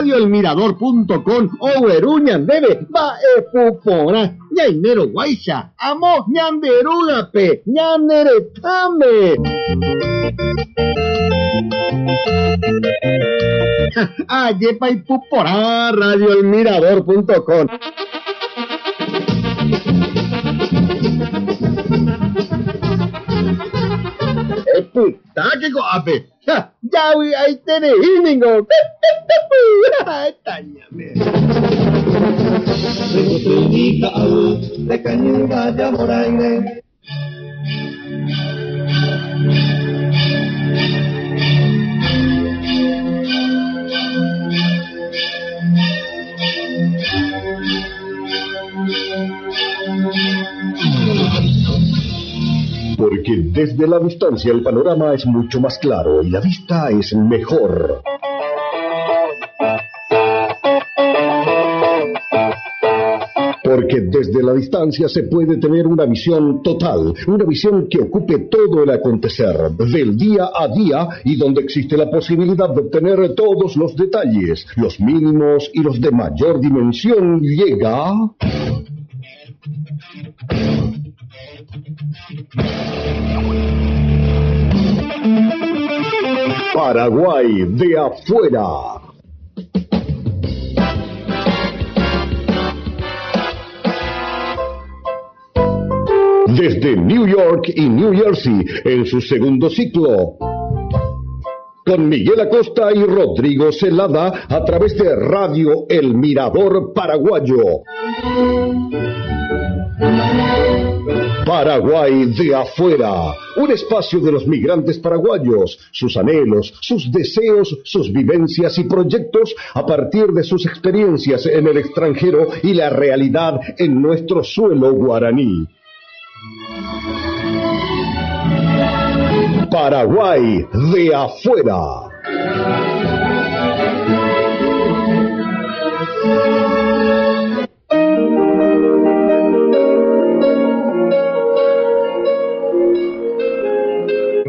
radioelmirador.com oweru ñandeve mba'epupórã ñaimeroguáicha amo ñanderúgape ñaneretãme ajépa ipuporã radioelmirador.com Espectáculo, ape. Ya, voy ahí tenés, Íñigo. Táñame. de cañuga de amoraine. Porque desde la distancia el panorama es mucho más claro y la vista es mejor. Porque desde la distancia se puede tener una visión total, una visión que ocupe todo el acontecer del día a día y donde existe la posibilidad de obtener todos los detalles, los mínimos y los de mayor dimensión llega... Paraguay de afuera. Desde New York y New Jersey en su segundo ciclo. Con Miguel Acosta y Rodrigo Celada a través de Radio El Mirador Paraguayo. Paraguay de afuera, un espacio de los migrantes paraguayos, sus anhelos, sus deseos, sus vivencias y proyectos a partir de sus experiencias en el extranjero y la realidad en nuestro suelo guaraní. Paraguay de afuera.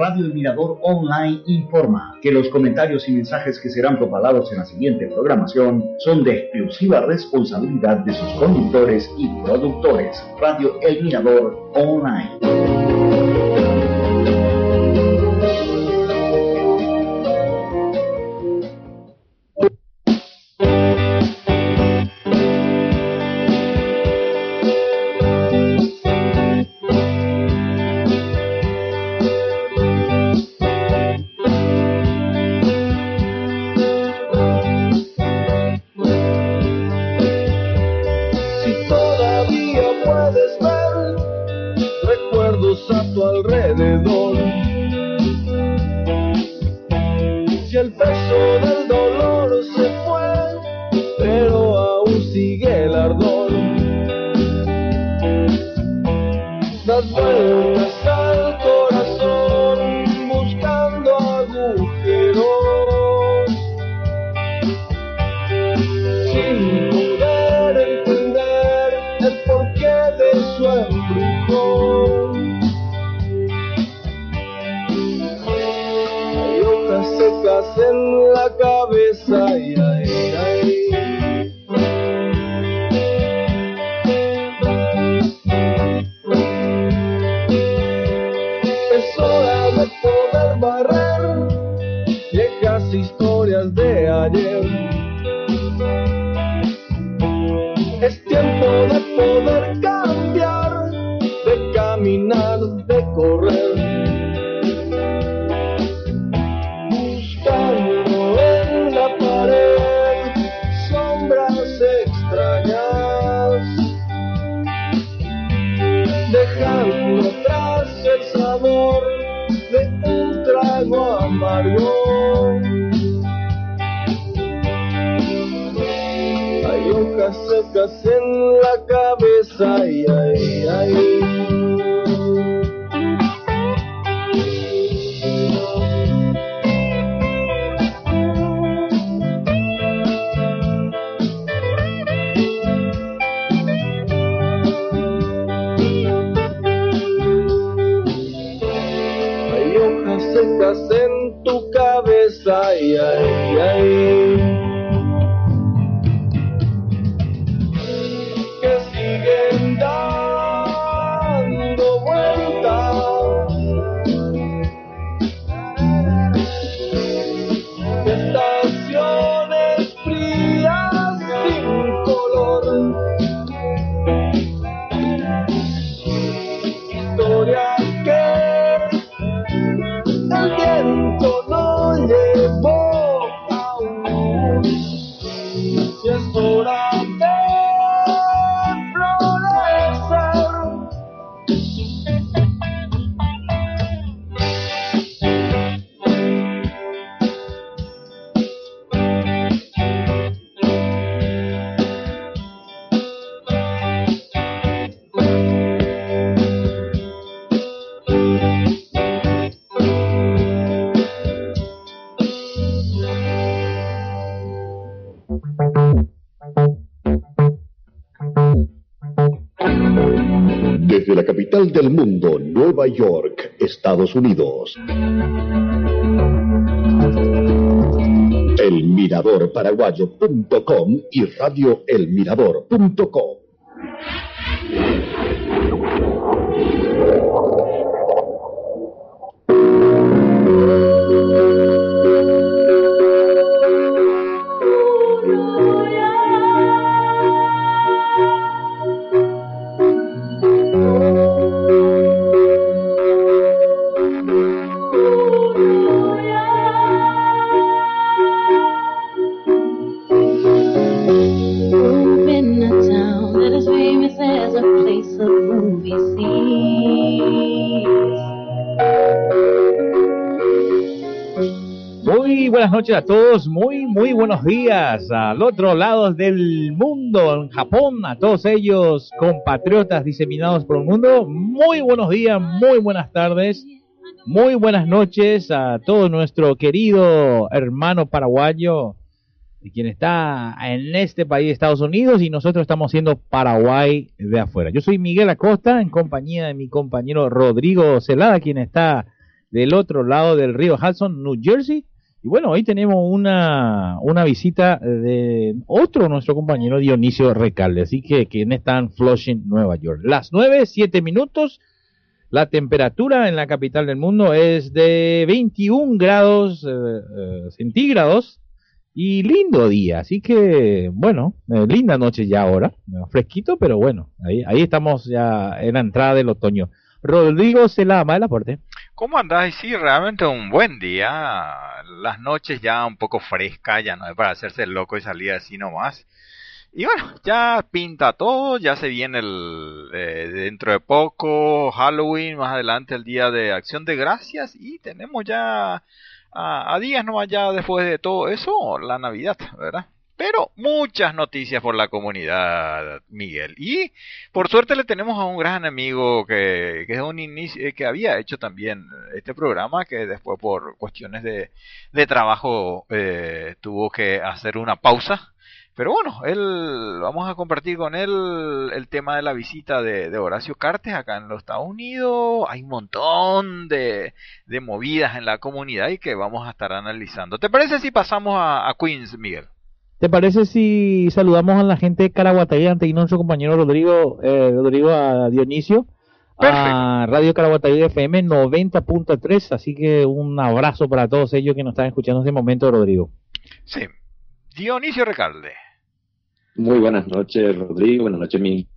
Radio El Mirador Online informa que los comentarios y mensajes que serán propagados en la siguiente programación son de exclusiva responsabilidad de sus conductores y productores. Radio El Mirador Online. Agujeros sin poder entender el porqué de su embrujón. Hay hojas secas en de York, Estados Unidos. Elmiradorparaguayo.com y radioelmirador.com. in buenas noches a todos, muy, muy buenos días al otro lado del mundo, en Japón, a todos ellos compatriotas diseminados por el mundo. Muy buenos días, muy buenas tardes, muy buenas noches a todo nuestro querido hermano paraguayo, quien está en este país, Estados Unidos, y nosotros estamos siendo Paraguay de afuera. Yo soy Miguel Acosta, en compañía de mi compañero Rodrigo Celada, quien está del otro lado del río Hudson, New Jersey. Y bueno, hoy tenemos una, una visita de otro nuestro compañero Dionisio Recalde, así que quien está en Flushing, Nueva York. Las 9, 7 minutos, la temperatura en la capital del mundo es de 21 grados eh, eh, centígrados y lindo día, así que bueno, eh, linda noche ya ahora, fresquito, pero bueno, ahí, ahí estamos ya en la entrada del otoño. Rodrigo Celama, el aporte. ¿Cómo andás? Sí, realmente un buen día. Las noches ya un poco frescas, ya no es para hacerse loco y salir así nomás. Y bueno, ya pinta todo, ya se viene el eh, dentro de poco Halloween, más adelante el día de Acción de Gracias y tenemos ya a, a días nomás ya después de todo eso la Navidad, ¿verdad? Pero muchas noticias por la comunidad, Miguel. Y por suerte le tenemos a un gran amigo que, que es un inicio, eh, que había hecho también este programa, que después por cuestiones de, de trabajo eh, tuvo que hacer una pausa. Pero bueno, él, vamos a compartir con él el tema de la visita de, de Horacio Cartes acá en los Estados Unidos. Hay un montón de, de movidas en la comunidad y que vamos a estar analizando. ¿Te parece si pasamos a, a Queens, Miguel? ¿Te parece si saludamos a la gente de Caraguatay ante nuestro compañero Rodrigo, eh, Rodrigo a Dionisio? A Radio Caraguatay FM 90.3, así que un abrazo para todos ellos que nos están escuchando en este momento, Rodrigo. Sí. Dionisio Recalde. Muy buenas noches, Rodrigo. Buenas noches, Miguel,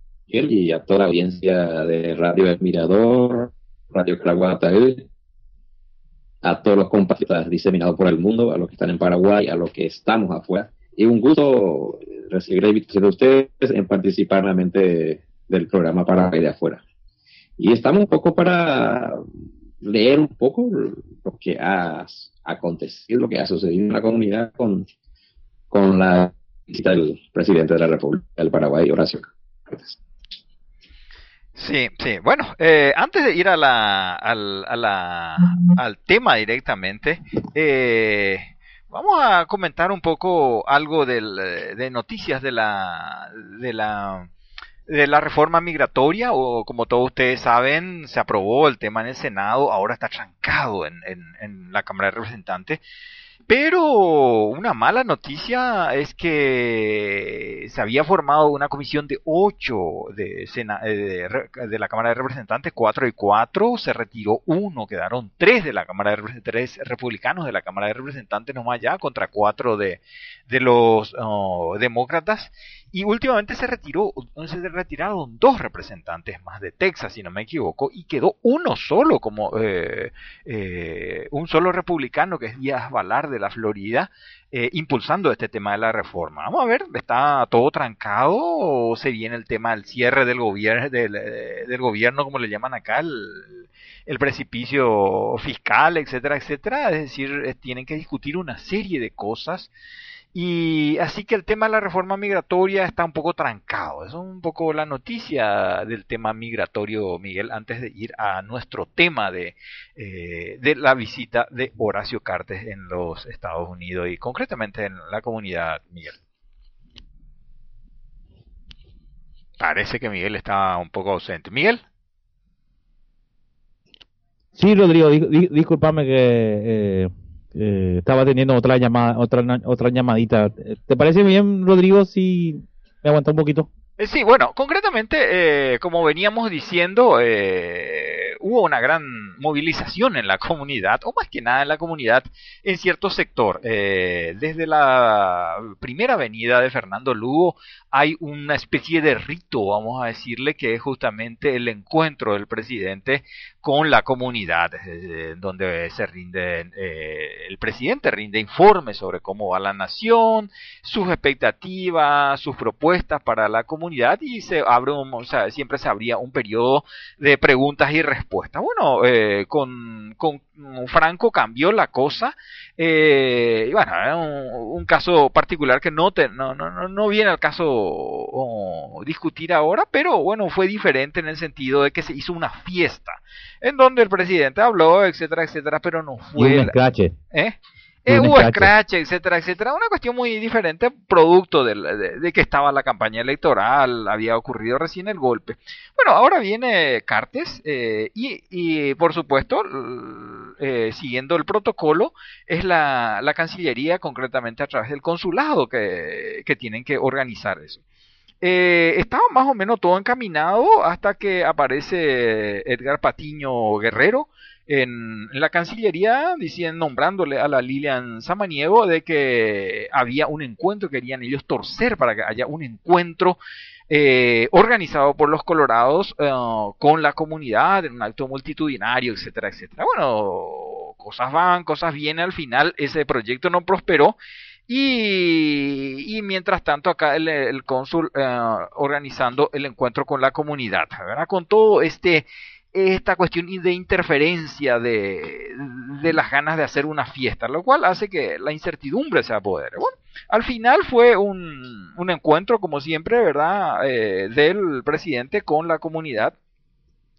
y a toda la audiencia de Radio El Mirador, Radio Caraguatay, a todos los compatriotas diseminados por el mundo, a los que están en Paraguay, a los que estamos afuera. Y un gusto recibir la invitación de ustedes en participar nuevamente del programa Paraguay de afuera. Y estamos un poco para leer un poco lo que ha acontecido, lo que ha sucedido en la comunidad con, con la visita del presidente de la República del Paraguay, Horacio. Sí, sí. Bueno, eh, antes de ir a al, al tema directamente, eh, vamos a comentar un poco algo del, de noticias de la, de la, de la reforma migratoria, o como todos ustedes saben, se aprobó el tema en el Senado, ahora está trancado en, en la Cámara de Representantes. Pero una mala noticia es que se había formado una comisión de ocho de, eh, de, la Cámara de Representantes, cuatro y cuatro, se retiró uno, quedaron tres de la Cámara de Representantes, tres republicanos de la Cámara de Representantes nomás ya, contra cuatro de, de los oh, demócratas, y últimamente se retiró, se retiraron dos representantes más de Texas, si no me equivoco, y quedó uno solo como eh, eh, un solo republicano que es Díaz Valar de la Florida, eh, impulsando este tema de la reforma. Vamos a ver, está todo trancado o se viene el tema del cierre del gobierno, del, del gobierno, como le llaman acá, el, el precipicio fiscal, etcétera, etcétera. Es decir, tienen que discutir una serie de cosas y así que el tema de la reforma migratoria está un poco trancado. Es un poco la noticia del tema migratorio, Miguel, antes de ir a nuestro tema de, eh, de la visita de Horacio Cartes en los Estados Unidos y concretamente en la comunidad, Miguel. Parece que Miguel está un poco ausente. Miguel. Sí, Rodrigo, discúlpame que eh, eh, estaba teniendo otra llamada, otra, otra llamadita. ¿Te parece bien, Rodrigo, si me aguanta un poquito? Eh, sí, bueno, concretamente, eh, como veníamos diciendo, eh, hubo una gran movilización en la comunidad, o más que nada en la comunidad, en cierto sector. Eh, desde la primera avenida de Fernando Lugo hay una especie de rito, vamos a decirle, que es justamente el encuentro del presidente con la comunidad, donde se rinde, eh, el presidente rinde informes sobre cómo va la nación, sus expectativas, sus propuestas para la comunidad y se abre un, o sea, siempre se abría un periodo de preguntas y respuestas. Bueno, eh, con, con Franco cambió la cosa. Eh, y bueno, un, un, caso particular que no, te, no, no, no viene al caso o, discutir ahora, pero bueno, fue diferente en el sentido de que se hizo una fiesta en donde el presidente habló, etcétera, etcétera, pero no fue. Y un ¿Eh? Eh, hubo scratch, etcétera, etcétera. Una cuestión muy diferente, producto de, de, que estaba la campaña electoral, había ocurrido recién el golpe. Bueno, ahora viene Cartes eh, y, y, por supuesto, eh, siguiendo el protocolo, es la, la, Cancillería, concretamente a través del consulado, que, que tienen que organizar eso. Eh, estaba más o menos todo encaminado hasta que aparece Edgar Patiño Guerrero, en, la Cancillería diciendo, nombrándole a la Lilian Samaniego de que había un encuentro, querían ellos torcer para que haya un encuentro eh, organizado por los colorados eh, con la comunidad en un acto multitudinario, etcétera, etcétera. Bueno, cosas van, cosas vienen, al final ese proyecto no prosperó y, y, mientras tanto acá el, cónsul eh, organizando el encuentro con la comunidad, ¿verdad? Con todo este esta cuestión de interferencia de, las ganas de hacer una fiesta, lo cual hace que la incertidumbre se apodere. Bueno, al final fue un, un encuentro, como siempre, ¿verdad?, eh, del presidente con la comunidad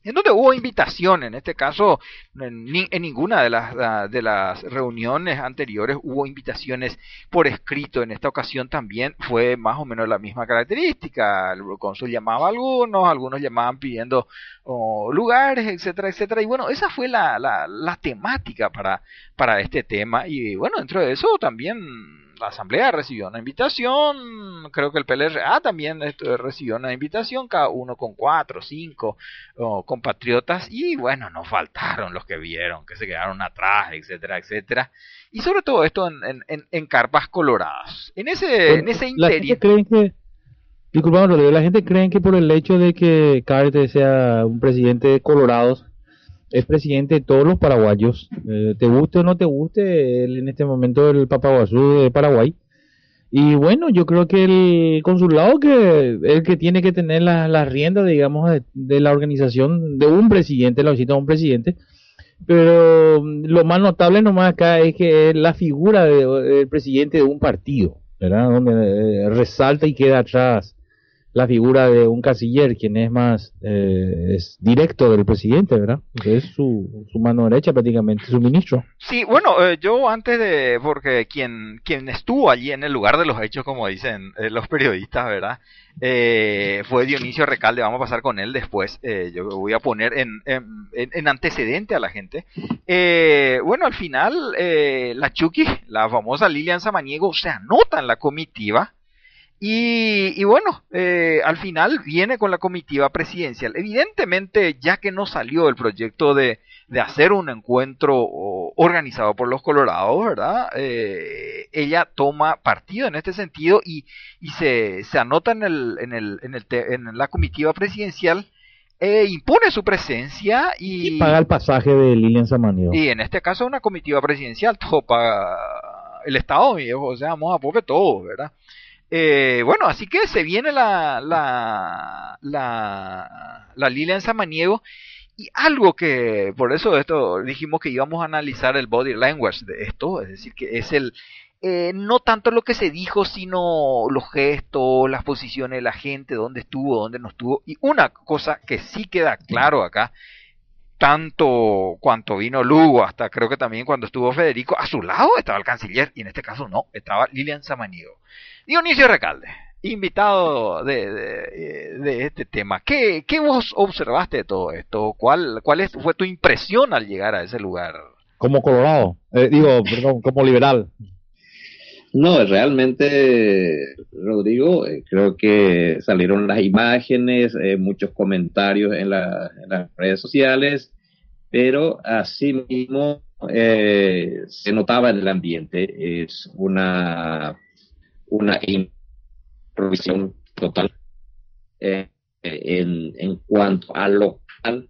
en donde hubo invitación, en este caso, en, ninguna de las, de las reuniones anteriores hubo invitaciones por escrito. En esta ocasión también fue más o menos la misma característica. El cónsul llamaba a algunos, algunos llamaban pidiendo lugares, etcétera, etcétera. Y bueno, esa fue la, la, la temática para, para este tema. Y bueno, dentro de eso también la Asamblea recibió una invitación, creo que el PLRA también recibió una invitación, cada uno con cuatro, cinco compatriotas, y bueno, no faltaron los que vieron, que se quedaron atrás, etcétera, etcétera, y sobre todo esto en, en, en carpas coloradas. En ese, en ese interior... que, disculpame, la gente cree que por el hecho de que Carter sea un presidente de Colorados, es presidente de todos los paraguayos. Eh, te guste o no te guste, en este momento el papaguazú de Paraguay. Y bueno, yo creo que el consulado que el que tiene que tener las la riendas, digamos, de, la organización de un presidente, la visita de un presidente. Pero lo más notable nomás acá es que es la figura del presidente de un partido. ¿verdad? Donde eh, resalta y queda atrás la figura de un canciller, quien es más eh, es directo del presidente, ¿verdad? Que es su, mano derecha prácticamente, su ministro. Sí, bueno, eh, yo antes de, porque quien, quien estuvo allí en el lugar de los hechos, como dicen eh, los periodistas, ¿verdad? Eh, fue Dionisio Recalde, vamos a pasar con él después, eh, yo voy a poner en, en, en antecedente a la gente. Bueno, al final, la Chucky, la famosa Lilian Samaniego, se anota en la comitiva, y, y bueno, eh, al final viene con la comitiva presidencial. Evidentemente, ya que no salió el proyecto de, de hacer un encuentro organizado por los Colorados, ¿verdad? Eh, ella toma partido en este sentido y, y se, se anota en, el, en, el, en, el te- en la comitiva presidencial, eh, impone su presencia y, Y paga el pasaje de Lilian Samaniego. y en este caso una comitiva presidencial, todo paga el Estado, viejo, o sea, vamos a pobre todos, ¿verdad? Eh, bueno, así que se viene la, la, la, la Lilian Samaniego y algo que, por eso esto dijimos que íbamos a analizar el body language de esto, es decir, que es el, eh, no tanto lo que se dijo, sino los gestos, las posiciones de la gente, dónde estuvo, dónde no estuvo. Y una cosa que sí queda claro acá, tanto cuanto vino Lugo, hasta creo que también cuando estuvo Federico, a su lado estaba el canciller, y en este caso no, estaba Lilian Samaniego. Dionisio Recalde, invitado de, de, de este tema. ¿Qué, ¿Qué vos observaste de todo esto? ¿Cuál, cuál es, fue tu impresión al llegar a ese lugar? Como Colorado, eh, digo, perdón, como liberal. No, realmente, Rodrigo, eh, creo que salieron las imágenes, eh, muchos comentarios en, la- en las redes sociales, pero asimismo eh, se notaba en el ambiente, es una, una improvisión total eh, en, en cuanto al local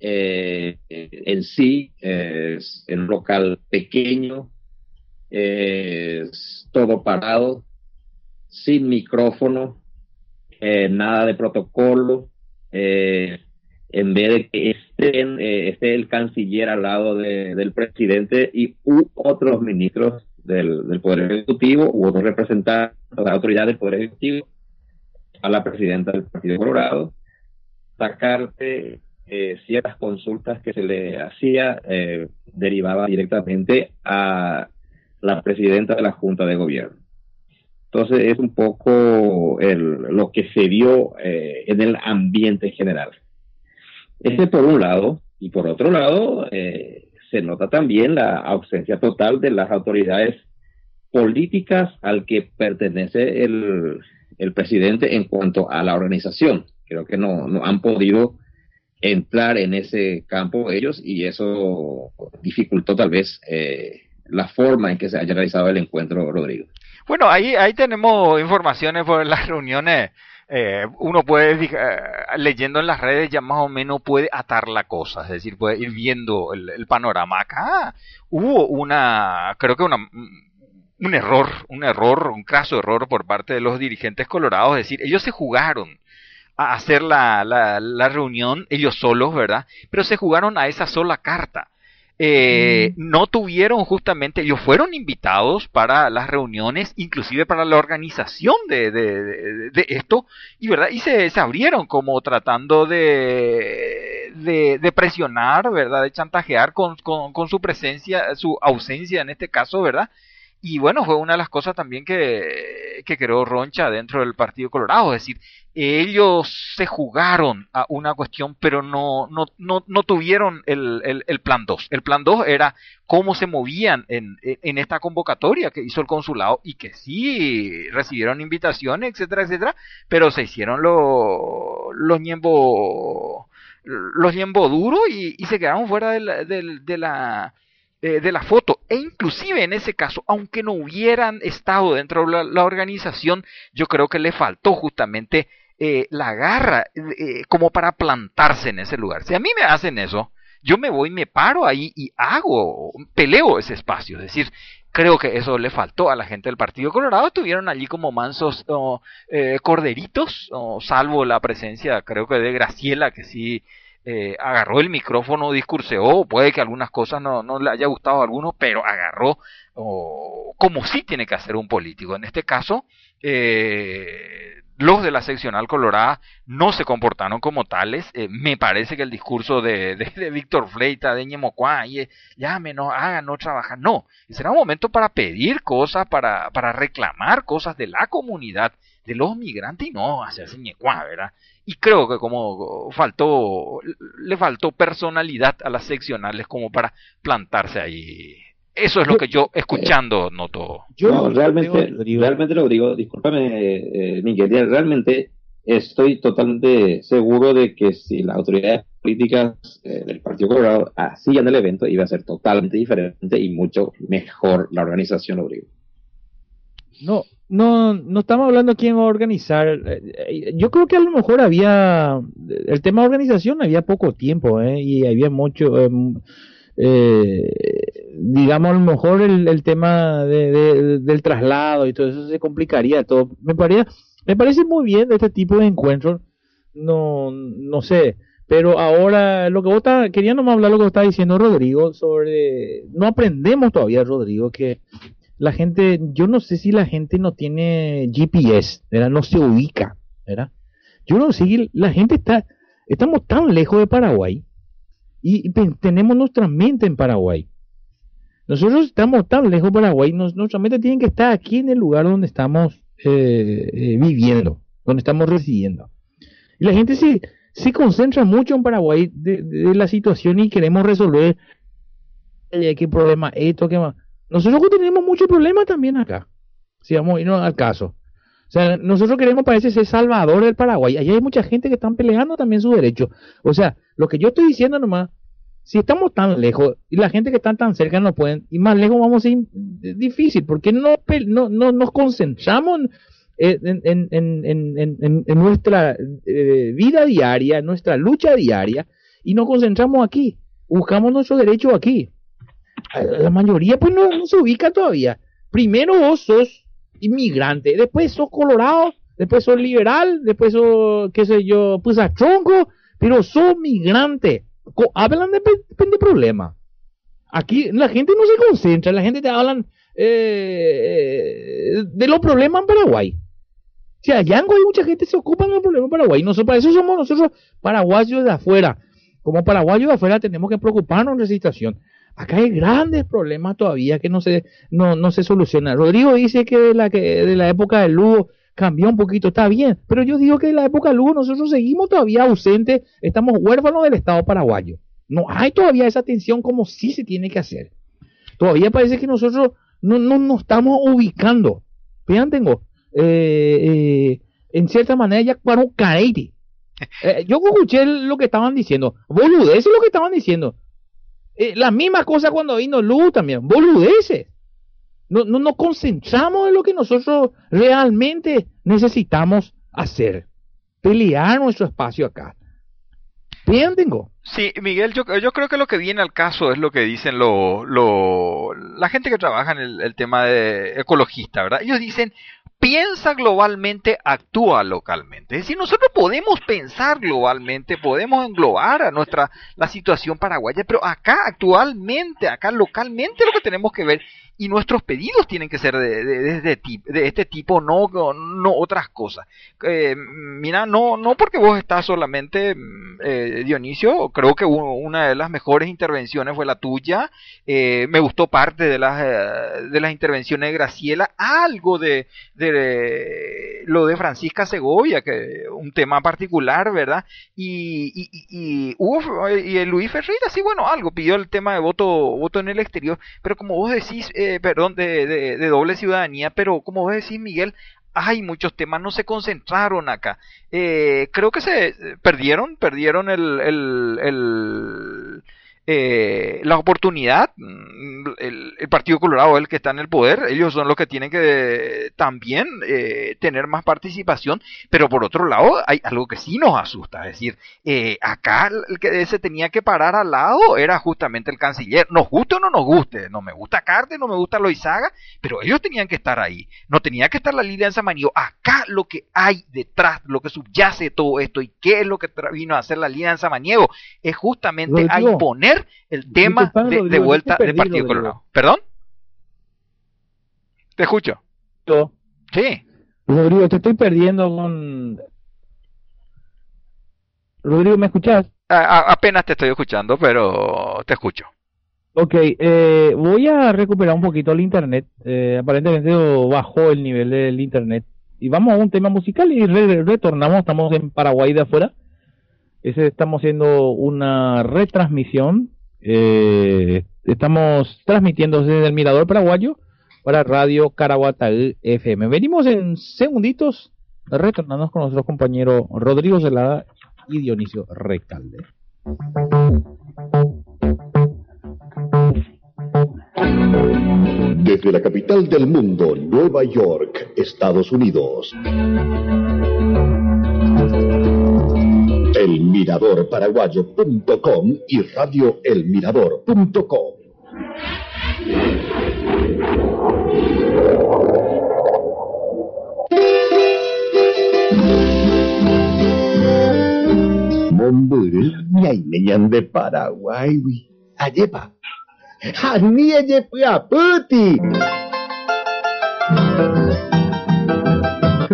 eh, en sí, es un local pequeño, todo parado, sin micrófono, eh, nada de protocolo. eh, en vez de que estén, eh, esté el canciller al lado de- del presidente y u otros ministros del, Poder Ejecutivo u otros representantes de la autoridad del Poder Ejecutivo, a la presidenta del Partido Colorado, sacarte eh, ciertas consultas que se le hacía eh, derivaban directamente a la presidenta de la Junta de Gobierno. Entonces es un poco el- lo que se vio eh, en el ambiente general. Este por un lado, y por otro lado, eh, se nota también la ausencia total de las autoridades políticas al que pertenece el, el presidente en cuanto a la organización. Creo que no, no han podido entrar en ese campo ellos y eso dificultó tal vez eh, la forma en que se haya realizado el encuentro, Rodrigo. Bueno, ahí, ahí tenemos informaciones por las reuniones. Eh, uno puede, eh, leyendo en las redes, ya más o menos puede atar la cosa, es decir, puede ir viendo el, el panorama. Acá hubo una, creo que una, un error, un error, un caso error por parte de los dirigentes colorados, es decir, ellos se jugaron a hacer la, la, la reunión ellos solos, ¿verdad? Pero se jugaron a esa sola carta. Eh, no tuvieron justamente, ellos fueron invitados para las reuniones, inclusive para la organización de, de, de- de esto, y verdad, y se, se abrieron como tratando de, de, de presionar, verdad, de chantajear con, con, con su presencia, su ausencia en este caso, verdad, y bueno, fue una de las cosas también que, que creó Roncha dentro del Partido Colorado, es decir, ellos se jugaron a una cuestión, pero no, no, no, no tuvieron el, el, plan 2. El plan 2 era cómo se movían en, en esta convocatoria que hizo el consulado y que sí recibieron invitaciones, etcétera, etcétera, pero se hicieron los los ñembo los ñembo duro y, y se quedaron fuera de la, de, de la eh, de la foto e inclusive en ese caso aunque no hubieran estado dentro de la, la organización yo creo que le faltó justamente eh, la garra eh, como para plantarse en ese lugar si a mí me hacen eso yo me voy me paro ahí y hago peleo ese espacio es decir creo que eso le faltó a la gente del Partido Colorado. Estuvieron allí como mansos oh, eh, corderitos, oh, salvo la presencia, creo que de Graciela, que sí eh, agarró el micrófono, discurseó. Puede que algunas cosas no, le haya gustado a algunos, pero agarró o como sí tiene que hacer un político. En este caso, eh, los de la seccional colorada no se comportaron como tales. Eh, me parece que el discurso de, de, Víctor Fleita, de Ñemocuá, y no hagan, no trabajan. No, será un momento para pedir cosas, para, para reclamar cosas de la comunidad, de los migrantes y no hacerse Ñecuá, ¿verdad? Y creo que como faltó, le faltó personalidad a las seccionales como para plantarse ahí eso es lo que yo escuchando noto. Yo no, realmente, realmente lo digo, discúlpame, eh, Miguel, realmente estoy totalmente seguro de que si las autoridades políticas eh, del Partido Colorado hacían el evento, iba a ser totalmente diferente y mucho mejor la organización, lo digo. No, no, no estamos hablando quién va a organizar. Eh, yo creo que a lo mejor había, el tema de organización había poco tiempo, ¿eh? y había mucho, em, eh, digamos, a lo mejor el, tema de, del traslado y todo eso se complicaría todo. Me, parece, me parece muy bien este tipo de encuentros, no, no sé, pero ahora lo que vos está, quería nomás hablar lo que está diciendo Rodrigo sobre, no aprendemos todavía, Rodrigo, que la gente, yo no sé si la gente no tiene GPS, ¿verdad? no se ubica, ¿verdad? Yo no sé, la gente está, estamos tan lejos de Paraguay y, tenemos nuestra mente en Paraguay. Nosotros estamos tan lejos de Paraguay, nuestra mente tiene que estar aquí en el lugar donde estamos eh, eh, viviendo, donde estamos residiendo. Y la gente se, se concentra mucho en Paraguay de, la situación y queremos resolver qué problema esto, qué más. Nosotros tenemos muchos problemas también acá, si vamos a irnos al caso. Sea, nosotros queremos, parece ser salvador del Paraguay. Allá hay mucha gente que están peleando también su derecho. O sea, lo que yo estoy diciendo nomás, si estamos tan lejos y la gente que está tan cerca no pueden, y más lejos vamos a ir difícil, porque no, no, no nos concentramos en, en, en, en nuestra eh, vida diaria, en nuestra lucha diaria, y nos concentramos aquí, buscamos nuestro derecho aquí. La mayoría pues no, no se ubica todavía. Primero vos sos inmigrante, después sos colorado, después sos liberal, después sos, qué sé yo, pues a tronco, pero sos migrante. Hablan de, de problema. Aquí la gente no se concentra, la gente te hablan eh, de los problemas en Paraguay. O sea, allá hay mucha gente que se ocupa de los problemas en Paraguay. Nosotros, para eso somos nosotros paraguayos de afuera. Como paraguayos de afuera tenemos que preocuparnos de la situación. Acá hay grandes problemas todavía que no se, no, no se solucionan. Rodrigo dice que de la, que de la época del Lugo cambió un poquito, está bien, pero yo digo que en la época de Lugo nosotros seguimos todavía ausentes, estamos huérfanos del Estado paraguayo. No hay todavía esa atención como sí se tiene que hacer. Todavía parece que nosotros no nos no estamos ubicando. Vean, tengo, eh, eh, en cierta manera ya para un eh, yo escuché lo que estaban diciendo, boludeces lo que estaban diciendo. Eh, la misma cosa cuando vino Luz también, boludeces. No, no nos concentramos en lo que nosotros realmente necesitamos hacer. Pelear nuestro espacio acá. Tengo. Sí, Miguel, yo, yo creo que lo que viene al caso es lo que dicen lo, la gente que trabaja en el, el tema de ecologista, ¿verdad? Ellos dicen, piensa globalmente, actúa localmente. Es decir, nosotros podemos pensar globalmente, podemos englobar a nuestra la situación paraguaya, pero acá actualmente, acá localmente lo que tenemos que ver y nuestros pedidos tienen que ser de, de, de, de este tipo, no, no otras cosas. Eh, mira, no, no porque vos estás solamente, mm, eh, Dionisio, creo que una de las mejores intervenciones fue la tuya. Eh, me gustó parte de las, eh, de las intervenciones de Graciela, algo de, de lo de Francisca Segovia, que un tema particular, ¿verdad? Y, y, y, y, y Luis Ferreira, sí, bueno, algo, pidió el tema de voto, voto en el exterior, pero como vos decís, perdón, de, de, doble ciudadanía, pero como vos decís, Miguel, hay muchos temas, no se concentraron acá. Eh, creo que se perdieron, perdieron el, el, el eh, la oportunidad, mm, el, Partido Colorado es el que está en el poder, ellos son los que tienen que también eh, tener más participación, pero por otro lado hay algo que sí nos asusta, es decir, eh, acá el que se tenía que parar al lado era justamente el canciller, nos guste o no nos guste, no me gusta Carte, no me gusta Loizaga, pero ellos tenían que estar ahí, no tenía que estar la de Samanío, acá lo que hay detrás, lo que subyace todo esto y qué es lo que vino a hacer la línea de Samaniego, es justamente a imponer el tema de, vuelta del Partido Colorado. ¿Perdón? Te escucho. Yo, Sí. Rodrigo, te estoy perdiendo con... Rodrigo, ¿me escuchás? A- a- apenas te estoy escuchando, pero te escucho. Ok, eh, voy a recuperar un poquito el internet. Eh, aparentemente bajó el nivel del internet. Y vamos a un tema musical y re- retornamos. Estamos en Paraguay de afuera. Estamos haciendo una retransmisión. Eh, estamos transmitiendo desde el Mirador Paraguayo para Radio Caraguatá FM. Venimos en segunditos retornando con nuestros compañeros Rodrigo Zelada y Dionisio Recalde. Desde la capital del mundo, Nueva York, Estados Unidos. Elmiradorparaguayo.com y radioelmirador.com. Neñan de Paraguay. Ayepa. Hani ayepa aputi.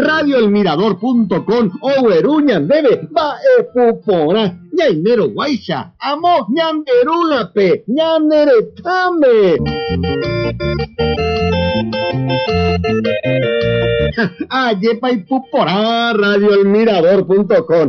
Radioelmirador.com o Eruñan debe va e pupora. Ñainero guaisa. Amo ñanderula pe. Ñanere tame. Ayepa y pupora. Radioelmirador.com.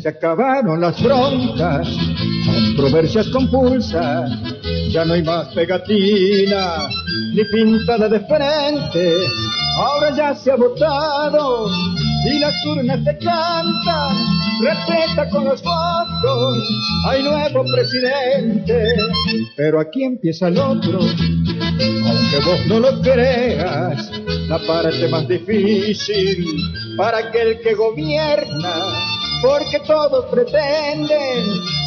Se acabaron las broncas, controversias compulsas, ya no hay más pegatina ni pintada de frente, ahora ya se ha votado y las urnas te cantan, respeta con los votos, hay nuevo presidente, pero aquí empieza el otro, vos no lo creas, la parte más difícil para aquel que gobierna, porque todos pretenden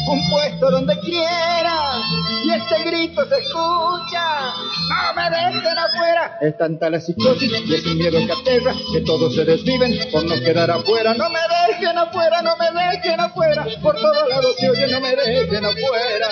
un puesto donde quiera, y este grito se escucha, no me dejen afuera. Es tanta la psicosis y es un miedo que aterra, que todos se desviven por no quedar afuera, no me dejen afuera, no me dejen afuera, por todos lados se oye, no me dejen afuera.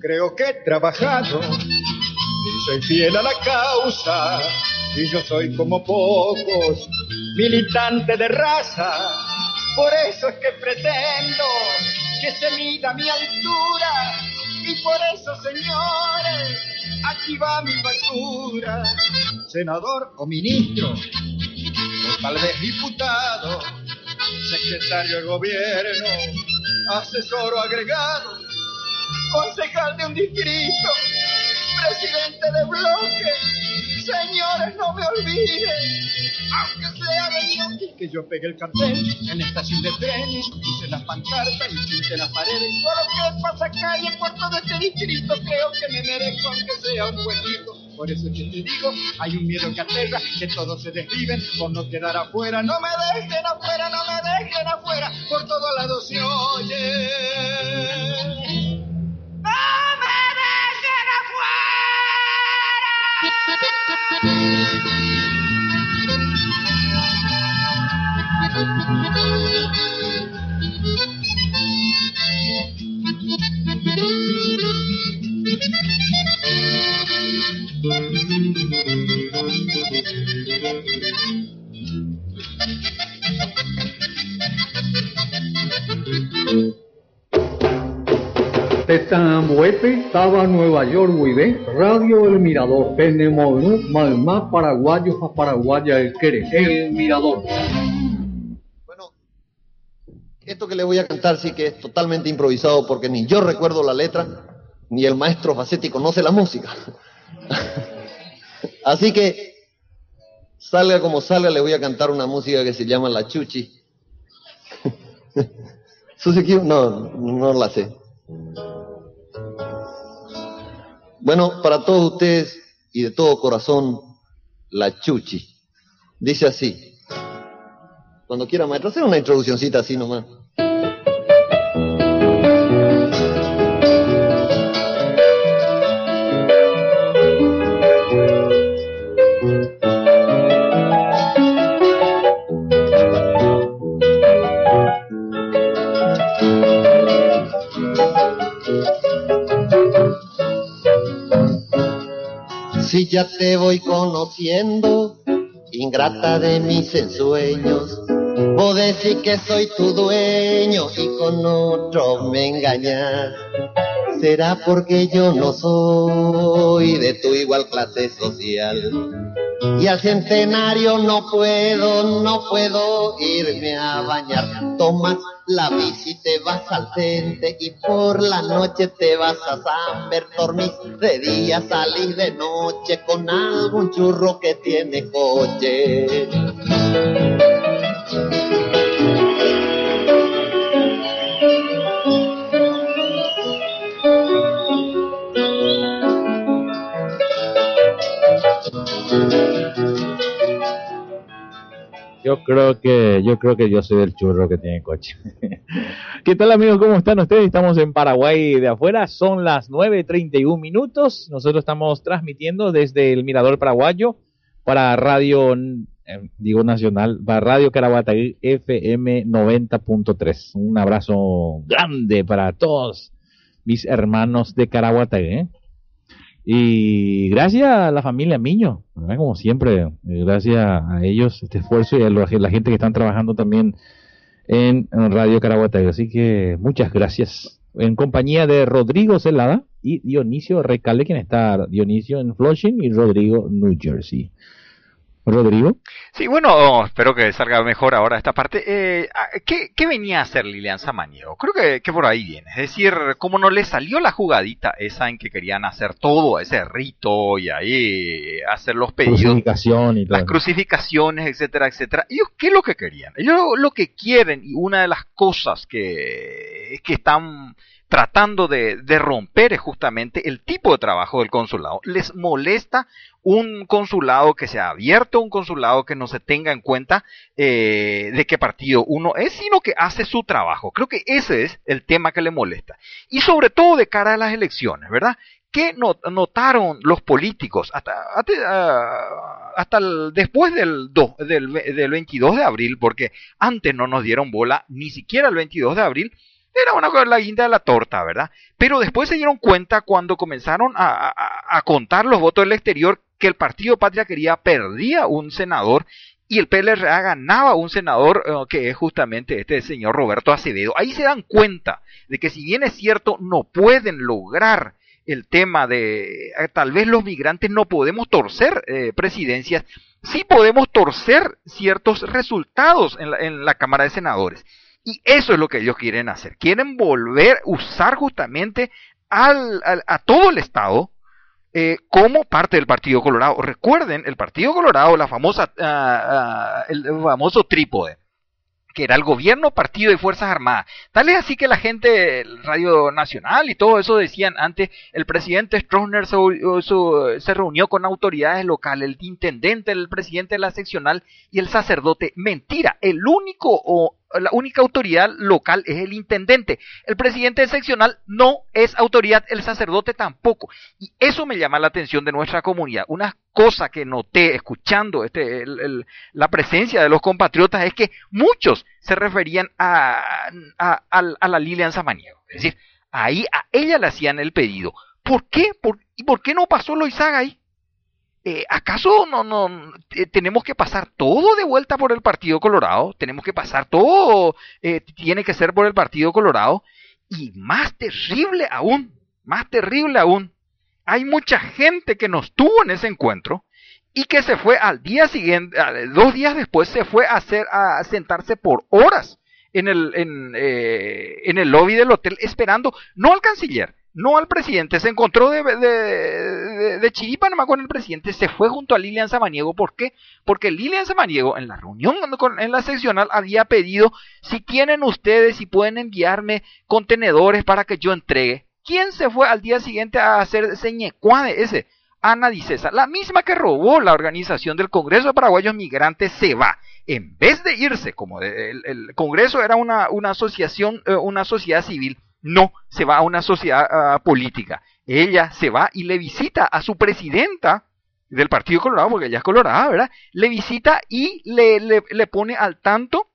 Creo que he trabajado y soy fiel a la causa y yo soy como pocos, militante de raza. Por eso es que pretendo que se mida mi altura y por eso, señores, aquí va mi basura. Senador o ministro, o tal vez diputado, secretario de gobierno, asesor o agregado, concejal de un distrito, presidente de bloque. Señores, no me olviden, aunque sea ñoqui, que yo pegue el cartel en la estación de trenes, puse las pancartas y pinte las paredes. Por lo que pasa calle por todo este distrito, creo que me merezco aunque sea un puestito. Por eso es que te digo, hay un miedo que aterra, que todos se desviven por no quedar afuera. No me dejen afuera, no me dejen afuera, por todos lados se oye. Estaba Nueva York, Huibe, Radio El Mirador, Penemonu, Malmá, Paraguayos a Paraguaya, el Quere, El Mirador. Esto que le voy a cantar sí que es totalmente improvisado porque ni yo recuerdo la letra, ni el maestro Facetti conoce la música. Así que, salga como salga, le voy a cantar una música que se llama La Chuchi. ¿Susi No, no la sé. Bueno, para todos ustedes y de todo corazón, La Chuchi. Dice así. Cuando quiera, maestro, hacer una introduccióncita así nomás. Ya te voy conociendo, ingrata de mis ensueños, Vos decís que soy tu dueño y con otro me engañas. Será porque yo no soy de tu igual clase social. Y al centenario no puedo, no puedo irme a bañar. Tomas la bici, te vas al centro y por la noche te vas a San Dormís de día, salís de noche con algún churro que tiene coche. Yo creo que yo creo que yo soy el churro que tiene coche. ¿Qué tal amigos? ¿Cómo están ustedes? Estamos en Paraguay de afuera. Son las 9.31 minutos. Nosotros estamos transmitiendo desde el Mirador Paraguayo para Radio, eh, digo nacional, para Radio Caraguatay FM 90.3. Un abrazo grande para todos mis hermanos de Caraguatay. ¿eh? Y gracias a la familia Miño, como siempre, eh, gracias a ellos, este esfuerzo y a la gente que están trabajando también en, Radio Caraguatay. Así que muchas gracias. En compañía de Rodrigo Celada y Dionisio Recalde, quien está Dionisio en Flushing y Rodrigo New Jersey. Rodrigo. Sí, bueno, espero que salga mejor ahora esta parte. Eh, ah, ¿qué, venía a hacer Lilian Samaniego? Creo que, que, por ahí viene. Es decir, como no le salió la jugadita esa en que querían hacer todo ese rito y ahí hacer los pedidos. Crucificación y todo. Las crucificaciones, etcétera, etcétera. Ellos, ¿qué es lo que querían? Ellos lo que quieren y una de las cosas que, que están tratando de, romper justamente el tipo de trabajo del consulado. Les molesta un consulado que sea abierto, un consulado que no se tenga en cuenta eh, de qué partido uno es, sino que hace su trabajo. Creo que ese es el tema que le molesta. Y sobre todo de cara a las elecciones, ¿verdad? ¿Qué notaron los políticos hasta, ah, después del, del, del 22 de abril? Porque antes no nos dieron bola, ni siquiera el 22 de abril, era una la guinda de la torta, ¿verdad? Pero después se dieron cuenta cuando comenzaron a, contar los votos del exterior que el Partido Patria Quería perdía un senador y el PLRA ganaba un senador eh, que es justamente este señor Roberto Acevedo. Ahí se dan cuenta de que si bien es cierto no pueden lograr el tema de eh, tal vez los migrantes no podemos torcer eh, presidencias, sí podemos torcer ciertos resultados en la, en la Cámara de Senadores. Y eso es lo que ellos quieren hacer. Quieren volver, a usar justamente al, a todo el Estado eh, como parte del Partido Colorado. Recuerden, el Partido Colorado, la famosa, ah, ah, el famoso trípode que era el gobierno, partido y fuerzas armadas. Tal es así que la gente, Radio Nacional y todo eso decían antes, el presidente Stroessner se, se, reunió con autoridades locales, el intendente, el presidente de la seccional y el sacerdote. Mentira, el único o la única autoridad local es el intendente. El presidente seccional no es autoridad, el sacerdote tampoco. Y eso me llama la atención de nuestra comunidad. Una cosa que noté escuchando este, la presencia de los compatriotas es que muchos se referían a, la Lilian Samaniego. Es decir, ahí a ella le hacían el pedido. ¿Por qué? ¿Y por qué no pasó Loizaga ahí? Eh, ¿acaso no, no eh, tenemos que pasar todo de vuelta por el Partido Colorado? Tenemos que pasar todo, eh, tiene que ser por el Partido Colorado. Y más terrible aún, más terrible aún, hay mucha gente que no estuvo en ese encuentro y que se fue al día siguiente, dos días después, se fue a, hacer, a sentarse por horas en el, en, eh, en el lobby del hotel esperando, no al canciller, no al presidente, se encontró de, de, con el presidente, se fue junto a Lilian Samaniego. ¿Por qué? Porque Lilian Samaniego en la reunión con, en la seccional había pedido si tienen ustedes, si pueden enviarme contenedores para que yo entregue. ¿Quién se fue al día siguiente a hacer señecuade ese? Ana Dicesa, la misma que robó la organización del Congreso de Paraguayos Migrantes, se va. En vez de irse, como el, el Congreso era una, una asociación, eh, una sociedad civil, no, se va a una sociedad política. Ella se va y le visita a su presidenta del Partido Colorado, porque ella es colorada, ¿verdad? Le visita y le, le, pone al tanto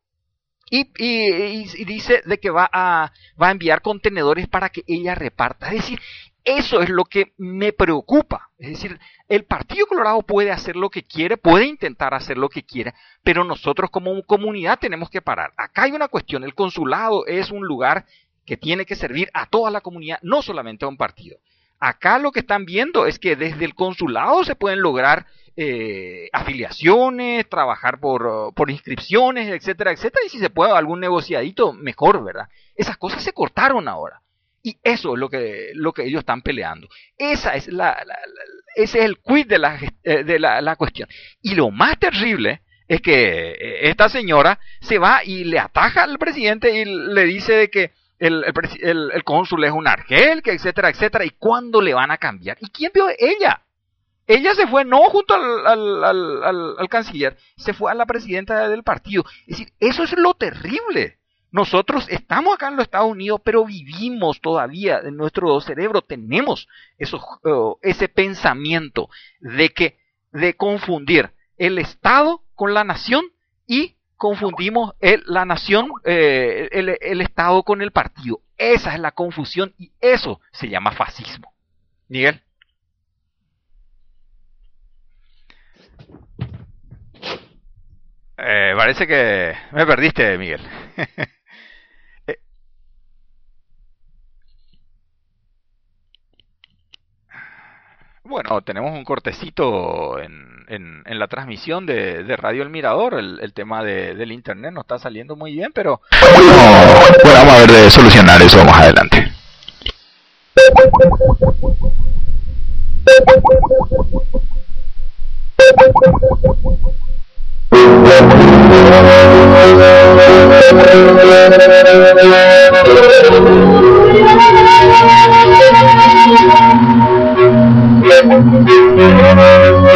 y, y, dice de que va a, va a enviar contenedores para que ella reparta. Es decir, eso es lo que me preocupa. Es decir, el Partido Colorado puede hacer lo que quiere, puede intentar hacer lo que quiera, pero nosotros como comunidad tenemos que parar. Acá hay una cuestión, el consulado es un lugar que tiene que servir a toda la comunidad, no solamente a un partido. Acá lo que están viendo es que desde el consulado se pueden lograr eh, afiliaciones, trabajar por, por, inscripciones, etcétera, etcétera, y si se puede algún negociadito, mejor, ¿verdad? Esas cosas se cortaron ahora. Y eso es lo que, lo que ellos están peleando. Esa es la, ese es el quid de, la, eh, de la, cuestión. Y lo más terrible es que eh, esta señora se va y le ataja al presidente y le dice de que el, cónsul es un argel, que etcétera, etcétera, y cuándo le van a cambiar. ¿Y quién vio? Ella. Ella se fue no junto al, al, al, canciller, se fue a la presidenta del partido. Es decir, eso es lo terrible. Nosotros estamos acá en los Estados Unidos, pero vivimos todavía en nuestro cerebro, tenemos eso, eh, ese pensamiento de que, de confundir el Estado con la nación y confundimos el, la nación, eh, el, el, Estado con el partido. Esa es la confusión y eso se llama fascismo. Miguel. Eh, parece que me perdiste, Miguel. Bueno, tenemos un cortecito en, en, la transmisión de, de, Radio El Mirador. El, el tema de, del internet no está saliendo muy bien, pero. Bueno, vamos a ver de solucionar eso más adelante.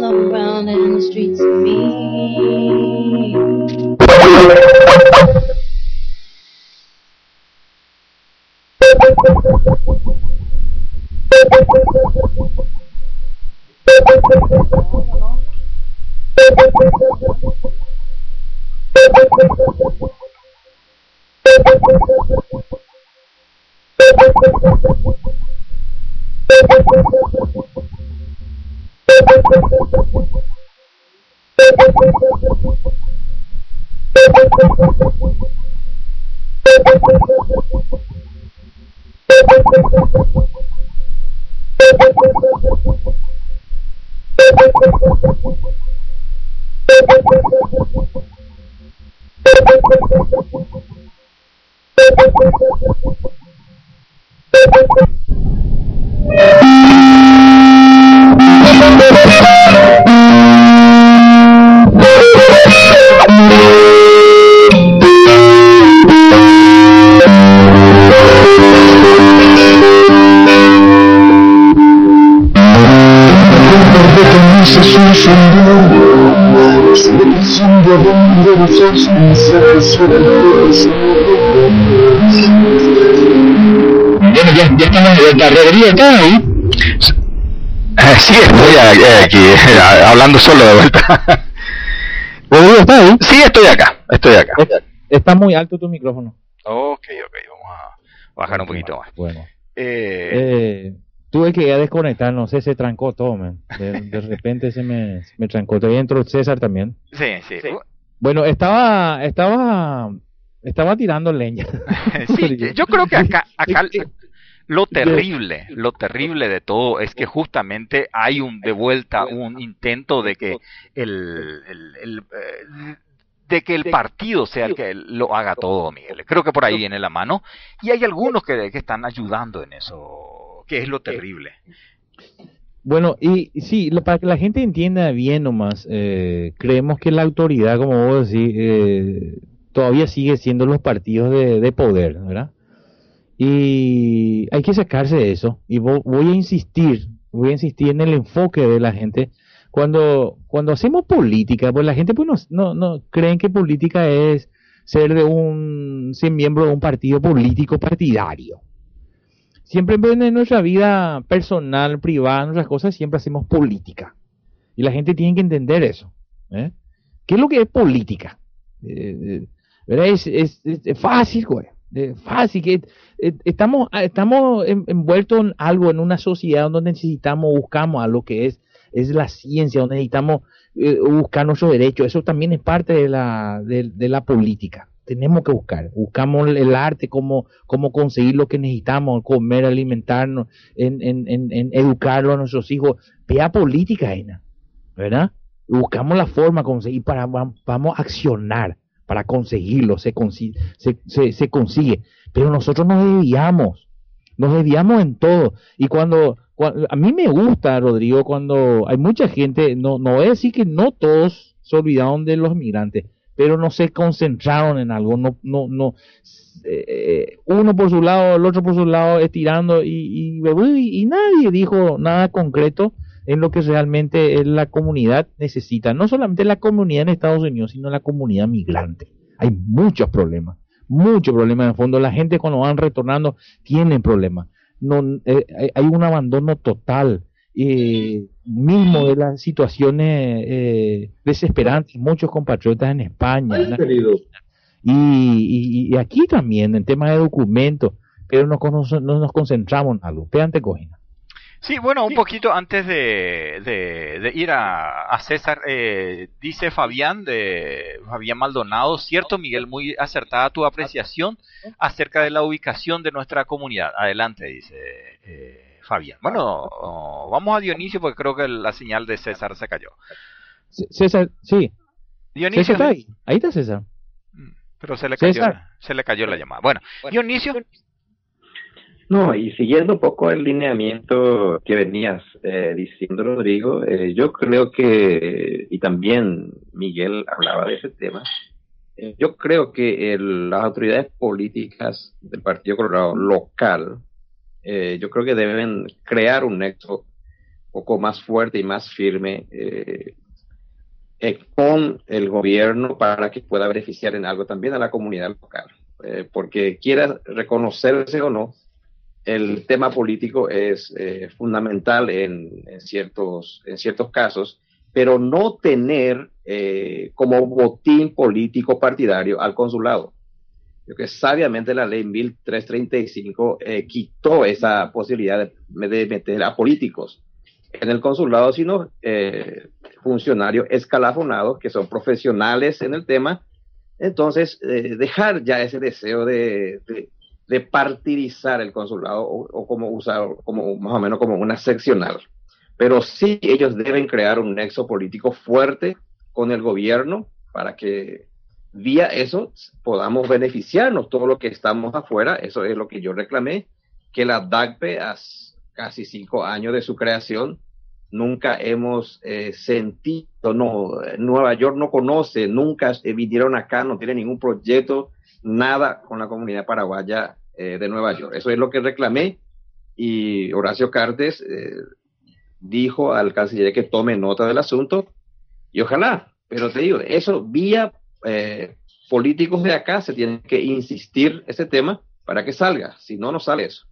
all around in the streets of me. De vuelta. Rodrigo, ¿estás ahí? Eh, sí, estoy a- aquí, eh, hablando solo de vuelta. ¿estás ahí? Sí, estoy acá, estoy acá. Está muy alto tu micrófono. Ok, ok, vamos a bajar un poquito más. Bueno. Eh, Eh, tuve que ya desconectar, no sé, se trancó todo, man. De, de repente se me, se me trancó. Todavía entró César también. sí, sí. Bueno, estaba, estaba, estaba tirando leña. Sí, yo creo que acá, acá lo terrible, lo terrible de todo es que justamente hay un de vuelta un intento de que el, el- el, eh, de que el partido sea el que lo haga todo, Miguel. Creo que por ahí viene la mano y hay algunos que, que están ayudando en eso, que es lo terrible. Bueno, y sí, lo- para que la gente entienda bien nomás, eh, creemos que la autoridad, como vos decís, eh, todavía sigue siendo los partidos de, de poder, ¿verdad? Y hay que sacarse de eso. Y vo- voy a insistir, voy a insistir en el enfoque de la gente. Cuando, cuando hacemos política, pues la gente pues no, no, no creen que política es ser de un, ser miembro de un partido político partidario siempre en nuestra vida personal, privada, nuestras cosas, siempre hacemos política. Y la gente tiene que entender eso. ¿eh? ¿Qué es lo que es política? Eh, eh, ¿verdad? Es, es- es fácil, güey. Eh, fácil. Que, eh, estamos ah, estamos en- envueltos en algo, en una sociedad donde necesitamos, buscamos a lo que es, es la ciencia, donde necesitamos eh, buscar nuestros derechos. Eso también es parte de la, de, la política. Tenemos que buscar. Buscamos el arte, cómo, cómo conseguir lo que necesitamos, comer, alimentarnos, en, en, en, en educarlo a nuestros hijos. Vea política, Ena, ¿verdad? Buscamos la forma conseguir para, vam- vamos a accionar para conseguirlo, se, consi- se, se, consigue. Pero nosotros nos desviamos, nos desviamos en todo. Y cuando, cua- a mí me gusta, Rodrigo, cuando hay mucha gente, no, no voy a que no todos se olvidaron de los migrantes, pero no se concentraron en algo, no, no, no, eh, uno por su lado, el otro por su lado, estirando y, y, y nadie dijo nada concreto en lo que realmente la comunidad necesita, no solamente la comunidad en Estados Unidos, sino la comunidad migrante. Hay muchos problemas, muchos problemas en el fondo. La gente cuando van retornando tienen problemas. No, eh, hay- un abandono total eh, mismo de las situaciones eh, desesperantes, muchos compatriotas en España. en querido. y, y- y aquí también en temas de documentos, pero no, cono- no nos concentramos en algo. Peante cojina. Sí, bueno, un poquito antes de, de, de ir a, a César, eh, dice Fabián de Fabián Maldonado, cierto Miguel, muy acertada tu apreciación acerca de la ubicación de nuestra comunidad. Adelante, dice eh, Fabián. Bueno, oh, vamos a Dionisio porque creo que la señal de César se cayó. César, sí. Dionisio, César está ahí. Ahí está César. pero se le cayó, César. se le cayó la llamada. Bueno, Dionisio, No, y siguiendo un poco el lineamiento que venías eh, diciendo, Rodrigo, eh, yo creo que, y también Miguel hablaba de ese tema, eh, yo creo que el- las autoridades políticas del Partido Colorado local, eh, yo creo que deben crear un nexo un poco más fuerte y más firme con el gobierno para que pueda beneficiar en algo también a la comunidad local. Porque quiera reconocerse o no, el tema político es eh, fundamental en, en ciertos, en ciertos casos, pero no tener eh, como botín político partidario al consulado. Yo que sabiamente la ley 1335 eh, quitó esa posibilidad de, de meter a políticos en el consulado, sino eh, funcionarios escalafonados que son profesionales en el tema. Entonces, eh, dejar ya ese deseo de, de, de partidizar el consulado o, como usar como más o menos como una seccional. Pero sí ellos deben crear un nexo político fuerte con el gobierno para que vía eso podamos beneficiarnos todo lo que estamos afuera. Eso es lo que yo reclamé, que la DACPE a casi cinco años de su creación nunca hemos eh, sentido, no, Nueva York no conoce, nunca vinieron acá, no tiene ningún proyecto, nada con la comunidad paraguaya eh, de Nueva York. Eso es lo que reclamé y Horacio Cartes eh, dijo al canciller que tome nota del asunto Y ojalá, pero te digo, eso vía eh, políticos de acá se tienen que insistir ese tema para que salga, si no, no sale eso.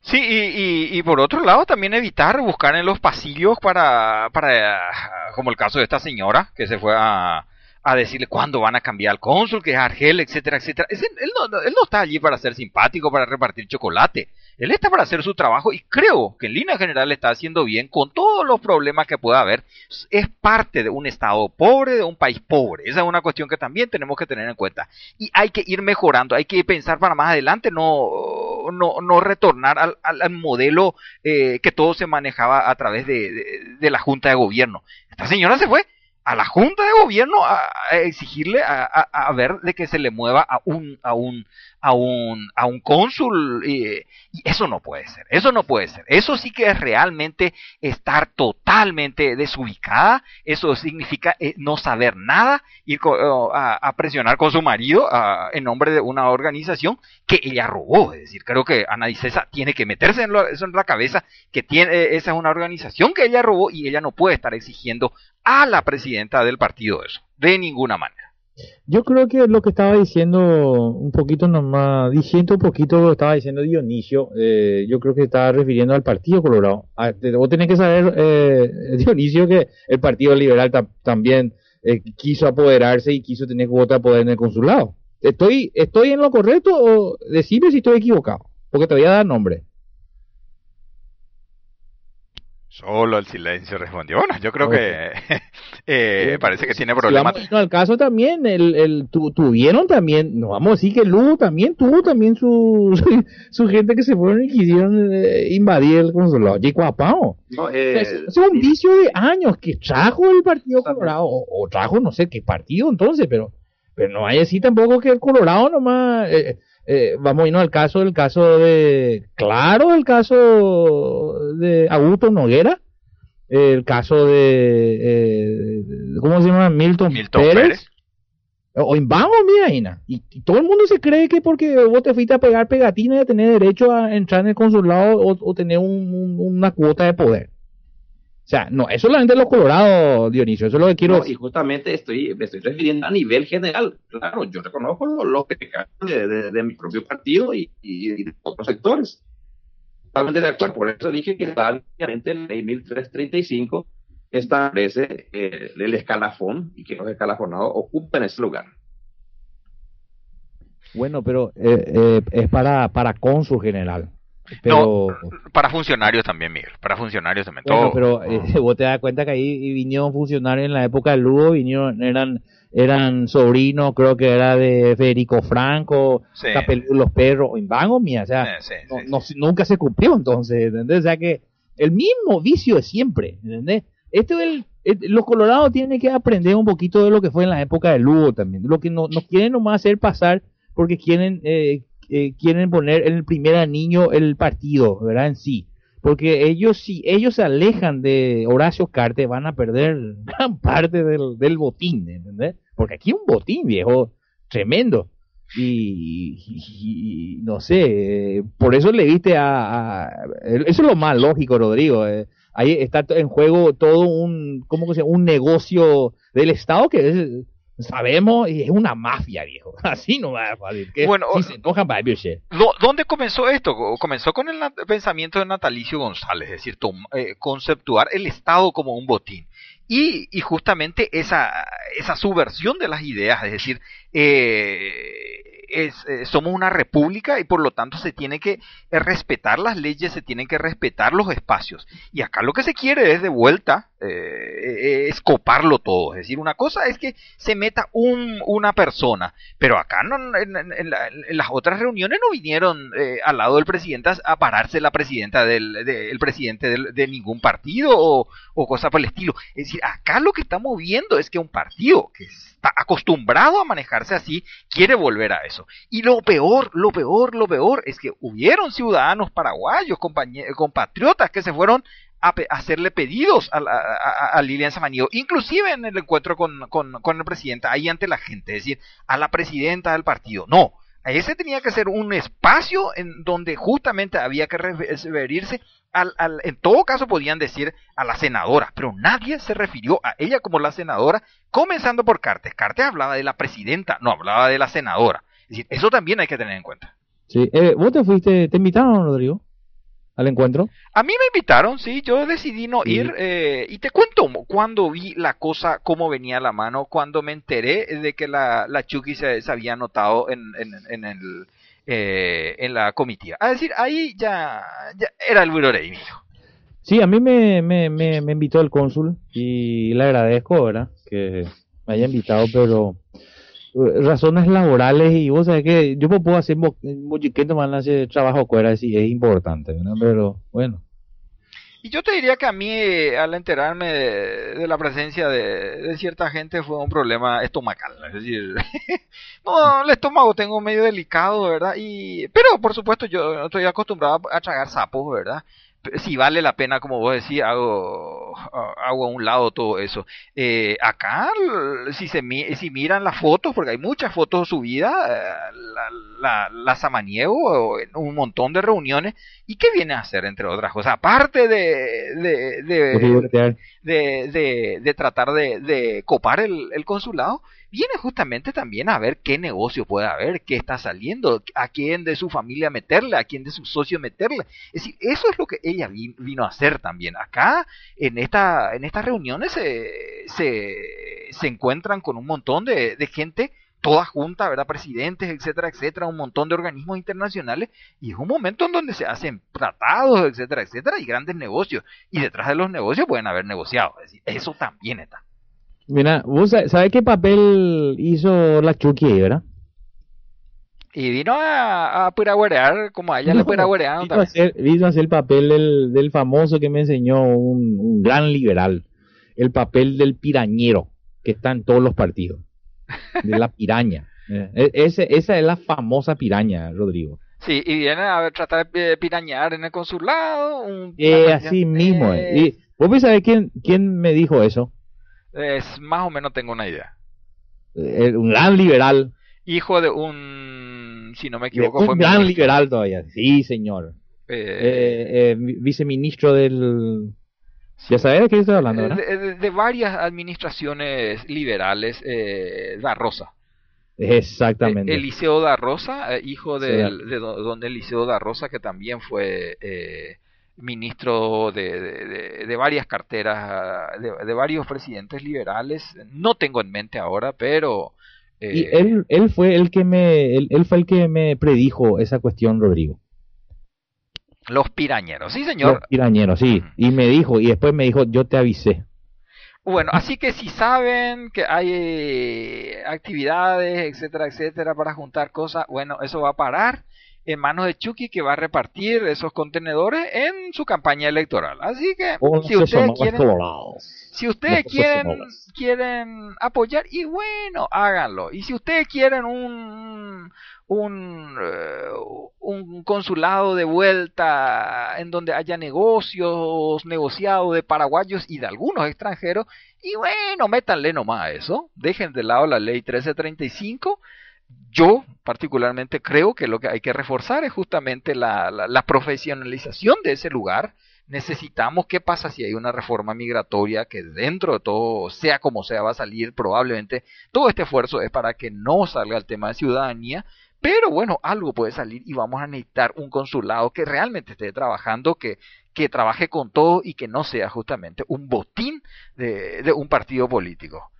Sí, y, y, por otro lado también evitar buscar en los pasillos para, para, como el caso de esta señora que se fue a, a decirle cuándo van a cambiar al cónsul, que es Argel, etcétera, etcétera. él, no, él no está allí para ser simpático, para repartir chocolate. Él está para hacer su trabajo y creo que en línea general está haciendo bien con todos los problemas que pueda haber. Es parte de un Estado pobre, de un país pobre. Esa es una cuestión que también tenemos que tener en cuenta. Y hay que ir mejorando, hay que pensar para más adelante, no, no, no retornar al, al, modelo eh, que todo se manejaba a través de, de la Junta de Gobierno. Esta señora se fue a la Junta de Gobierno a, exigirle a, a, ver de que se le mueva a un a un a un a un cónsul y, eso no puede ser eso no puede ser. Eso sí que es realmente estar totalmente desubicada. Eso significa eh, no saber nada ir a, presionar con su marido en nombre de una organización que ella robó. Es decir creo que Ana Dicesa tiene que meterse en eso en la cabeza que tiene esa es una organización que ella robó y ella no puede estar exigiendo a la presidenta del partido eso, de ninguna manera. Yo creo que lo que estaba diciendo un poquito nomás, diciendo un poquito lo que estaba diciendo Dionisio, eh, yo creo que estaba refiriendo al Partido Colorado. Ah, vos tenés que saber, eh, Dionisio, que el Partido Liberal también eh, quiso apoderarse y quiso tener cuota de poder en el consulado. ¿Estoy, ¿Estoy en lo correcto o decime si estoy equivocado? Porque te voy a dar nombre. Solo el silencio respondió. Bueno, yo creo que eh, parece que tiene problemas. no, el caso también, el, el tuvieron también, no vamos a decir que Lugo también tuvo también su, su, gente que se fueron y quisieron eh, invadir el consulado. Chico No, eh, es, un vicio de años que trajo el Partido Colorado, o, trajo no sé qué partido entonces, pero, pero no hay así tampoco que el Colorado nomás. Eh, vamos a irnos al caso del caso de, claro, el caso de Augusto Noguera, el caso de, eh, ¿cómo se llama? Milton, Pérez. O en Bango, mira, y, todo el mundo se cree que porque vos te fuiste a pegar pegatina y tener derecho a entrar en el consulado o, tener una cuota de poder. O sea, no, eso es solamente los colorados, Dionisio, eso es lo que quiero Y justamente estoy, me estoy refiriendo a nivel general. Claro, yo reconozco los, que de, de, de, mi propio partido y, de otros sectores. Totalmente de acuerdo, por eso dije que obviamente la ley 1335 establece eh, el escalafón y que los escalafonados ocupen ese lugar. Bueno, pero eh, eh, es para, para cónsul general. Pero... para funcionarios también, Miguel. Para funcionarios también. todo. Pero eh, vos te das cuenta que ahí vinieron funcionarios en la época de Lugo, vinieron, eran eran sobrinos, creo que era de Federico Franco, Los Perros, o Invango mía, o sea, nunca se cumplió entonces, ¿entendés? O sea que el mismo vicio de siempre, ¿entendés? Este el, los colorados tienen que aprender un poquito de lo que fue en la época de Lugo también, lo que no, nos quieren nomás hacer pasar porque quieren eh, eh, quieren poner en el primer anillo el partido, ¿verdad? En sí. Porque ellos, si ellos se alejan de Horacio Carte, van a perder gran parte del, botín, ¿entendés? Porque aquí un botín, viejo, tremendo. Y, no sé, por eso le viste a, Eso es lo más lógico, Rodrigo. Eh. ahí está en juego todo un, ¿cómo que se Un negocio del Estado que es Sabemos, y es una mafia, viejo. Así no va a salir. Bueno, se ¿dónde comenzó esto? Comenzó con el pensamiento de Natalicio González, es decir, eh, conceptuar el Estado como un botín. Y, y, justamente esa, esa subversión de las ideas, es decir, eh, es, eh, somos una república y por lo tanto se tiene que eh, respetar las leyes, se tienen que respetar los espacios. Y acá lo que se quiere es de vuelta eh, todo. Es decir, una cosa es que se meta un, una persona, pero acá no, en, las otras reuniones no vinieron al lado del presidente a pararse la presidenta del el presidente de ningún partido o, o cosa por el estilo. Es decir, acá lo que estamos viendo es que un partido que está acostumbrado a manejarse así quiere volver a eso. Y lo peor, lo peor, lo peor es que hubieron ciudadanos paraguayos, compatriotas que se fueron a, hacerle pedidos a, a, Lilian Samaniego, inclusive en el encuentro con, con, con el presidente, ahí ante la gente, es decir, a la presidenta del partido. No, Ese tenía que ser un espacio en donde justamente había que referirse al, al, en todo caso podían decir a la senadora, pero nadie se refirió a ella como la senadora, comenzando por Cartes. Cartes hablaba de la presidenta, no hablaba de la senadora. Es decir, eso también hay que tener en cuenta. Sí, eh, ¿vos te fuiste, te invitaron, Rodrigo? Al encuentro? A mí me invitaron, sí, yo decidí no ir eh, y te cuento cuando vi la cosa, cómo venía la mano, cuando me enteré de que la, la Chucky se, se había anotado en, en, en el, eh, en la comitiva. Es decir, ahí ya, ya era el Burorei, mijo. Sí, a mí me, me, me, me invitó el cónsul y le agradezco, ¿verdad? Que me haya invitado, pero razones laborales y vos sabés que yo puedo hacer muchiquito más hacer trabajo fuera sí es importante ¿verdad? pero bueno. Y yo te diría que a mí al enterarme de, de la presencia de, de, cierta gente fue un problema estomacal es decir no el estómago tengo medio delicado verdad y pero por supuesto yo estoy acostumbrado a tragar sapos verdad si vale la pena, como vos decís, hago, hago a un lado todo eso. Eh, acá, si se si miran las fotos, porque hay muchas fotos subidas, eh, la, la, la samaniego en un montón de reuniones, ¿y qué viene a hacer, entre otras cosas? Aparte de, de, de, de, de tratar de, de copar el, el consulado, viene justamente también a ver qué negocio puede haber, qué está saliendo, a quién de su familia meterle, a quién de su socio meterle. Es decir, eso es lo que ella vino a hacer también. Acá, en, esta, en estas reuniones, se, se, se encuentran con un montón de, gente toda junta, ¿verdad? Presidentes, etcétera, etcétera, un montón de organismos internacionales, y es un momento en donde se hacen tratados, etcétera, etcétera, y grandes negocios. Y detrás de los negocios pueden haber negociado. Es decir, eso también está. Mira, ¿vos sabés qué papel hizo la Chucky, verdad? Y vino a, a piraguarear, como a ella no, le piraguarearon vino, a hacer, vino a hacer el papel del, del famoso que me enseñó un, un, gran liberal. El papel del pirañero, que está en todos los partidos. De la piraña. Eh, ese, esa es la famosa piraña, Rodrigo. Sí, y viene a tratar de pirañar en el consulado. Un, eh, así mismo. Eh. Y, ¿Vos sabés quién, quién me dijo eso? Es, más o menos tengo una idea. Eh, un gran liberal. Hijo de un, si no me equivoco, un fue gran ministro. liberal todavía. Sí, señor. Eh, eh, viceministro del... Ya sabes de qué estoy hablando, ¿verdad? De, de, de varias administraciones liberales, eh, da Rosa. Exactamente. Eliseo da Rosa, hijo de, sí. de, don Eliseo da Rosa, que también fue eh, ministro de, de, de, varias carteras, de, varios presidentes liberales. No tengo en mente ahora, pero... Eh, y él, él fue el que me, él, él, fue el que me predijo esa cuestión, Rodrigo. Los pirañeros, sí señor. Los pirañeros, sí. Y me dijo, y después me dijo, yo te avisé. Bueno, así que si saben que hay eh, actividades, etcétera, etcétera, para juntar cosas, bueno, eso va a parar en manos de Chucky que va a repartir esos contenedores en su campaña electoral. Así que oh, si ustedes quieren, si ustedes quieren, quieren apoyar, y bueno, háganlo. Y si ustedes quieren un un, uh, un consulado de vuelta en donde haya negocios negociados de paraguayos y de algunos extranjeros, y bueno, métanle nomás a eso, dejen de lado la ley 1335 yo particularmente creo que lo que hay que reforzar es justamente la, la, profesionalización de ese lugar. Necesitamos, ¿qué pasa si hay una reforma migratoria que dentro de todo, sea como sea, va a salir? Probablemente todo este esfuerzo es para que no salga el tema de ciudadanía, pero bueno, algo puede salir y vamos a necesitar un consulado que realmente esté trabajando, que, que trabaje con todo y que no sea justamente un botín de un partido político.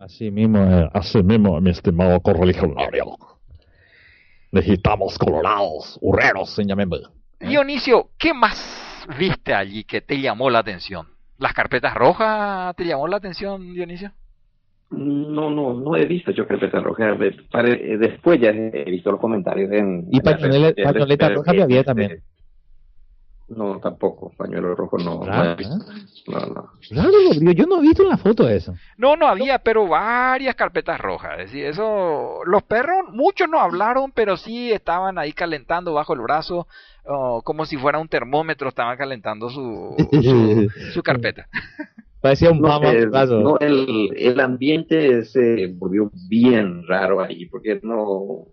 Así mismo, eh, así mismo, mi estimado correligionario. Necesitamos colorados, hurreros, señamembe. Dionisio, ¿qué más viste allí que te llamó la atención? ¿Las carpetas rojas te llamó la atención, Dionisio? No, no, no he visto yo carpetas rojas. Después ya he visto los comentarios en... Y pañoleta roja había también. No, tampoco. Pañuelo rojo no. Raro, no, ¿eh? no, no. Raro, Rodrigo. Yo no he visto en la foto eso. No, no había, pero varias carpetas rojas. Es decir, eso. Los perros, muchos no hablaron, pero sí estaban ahí calentando bajo el brazo, oh, como si fuera un termómetro, estaban calentando su, su, su carpeta. Parecía un no, mama el, no, el, el ambiente se volvió bien raro ahí, porque no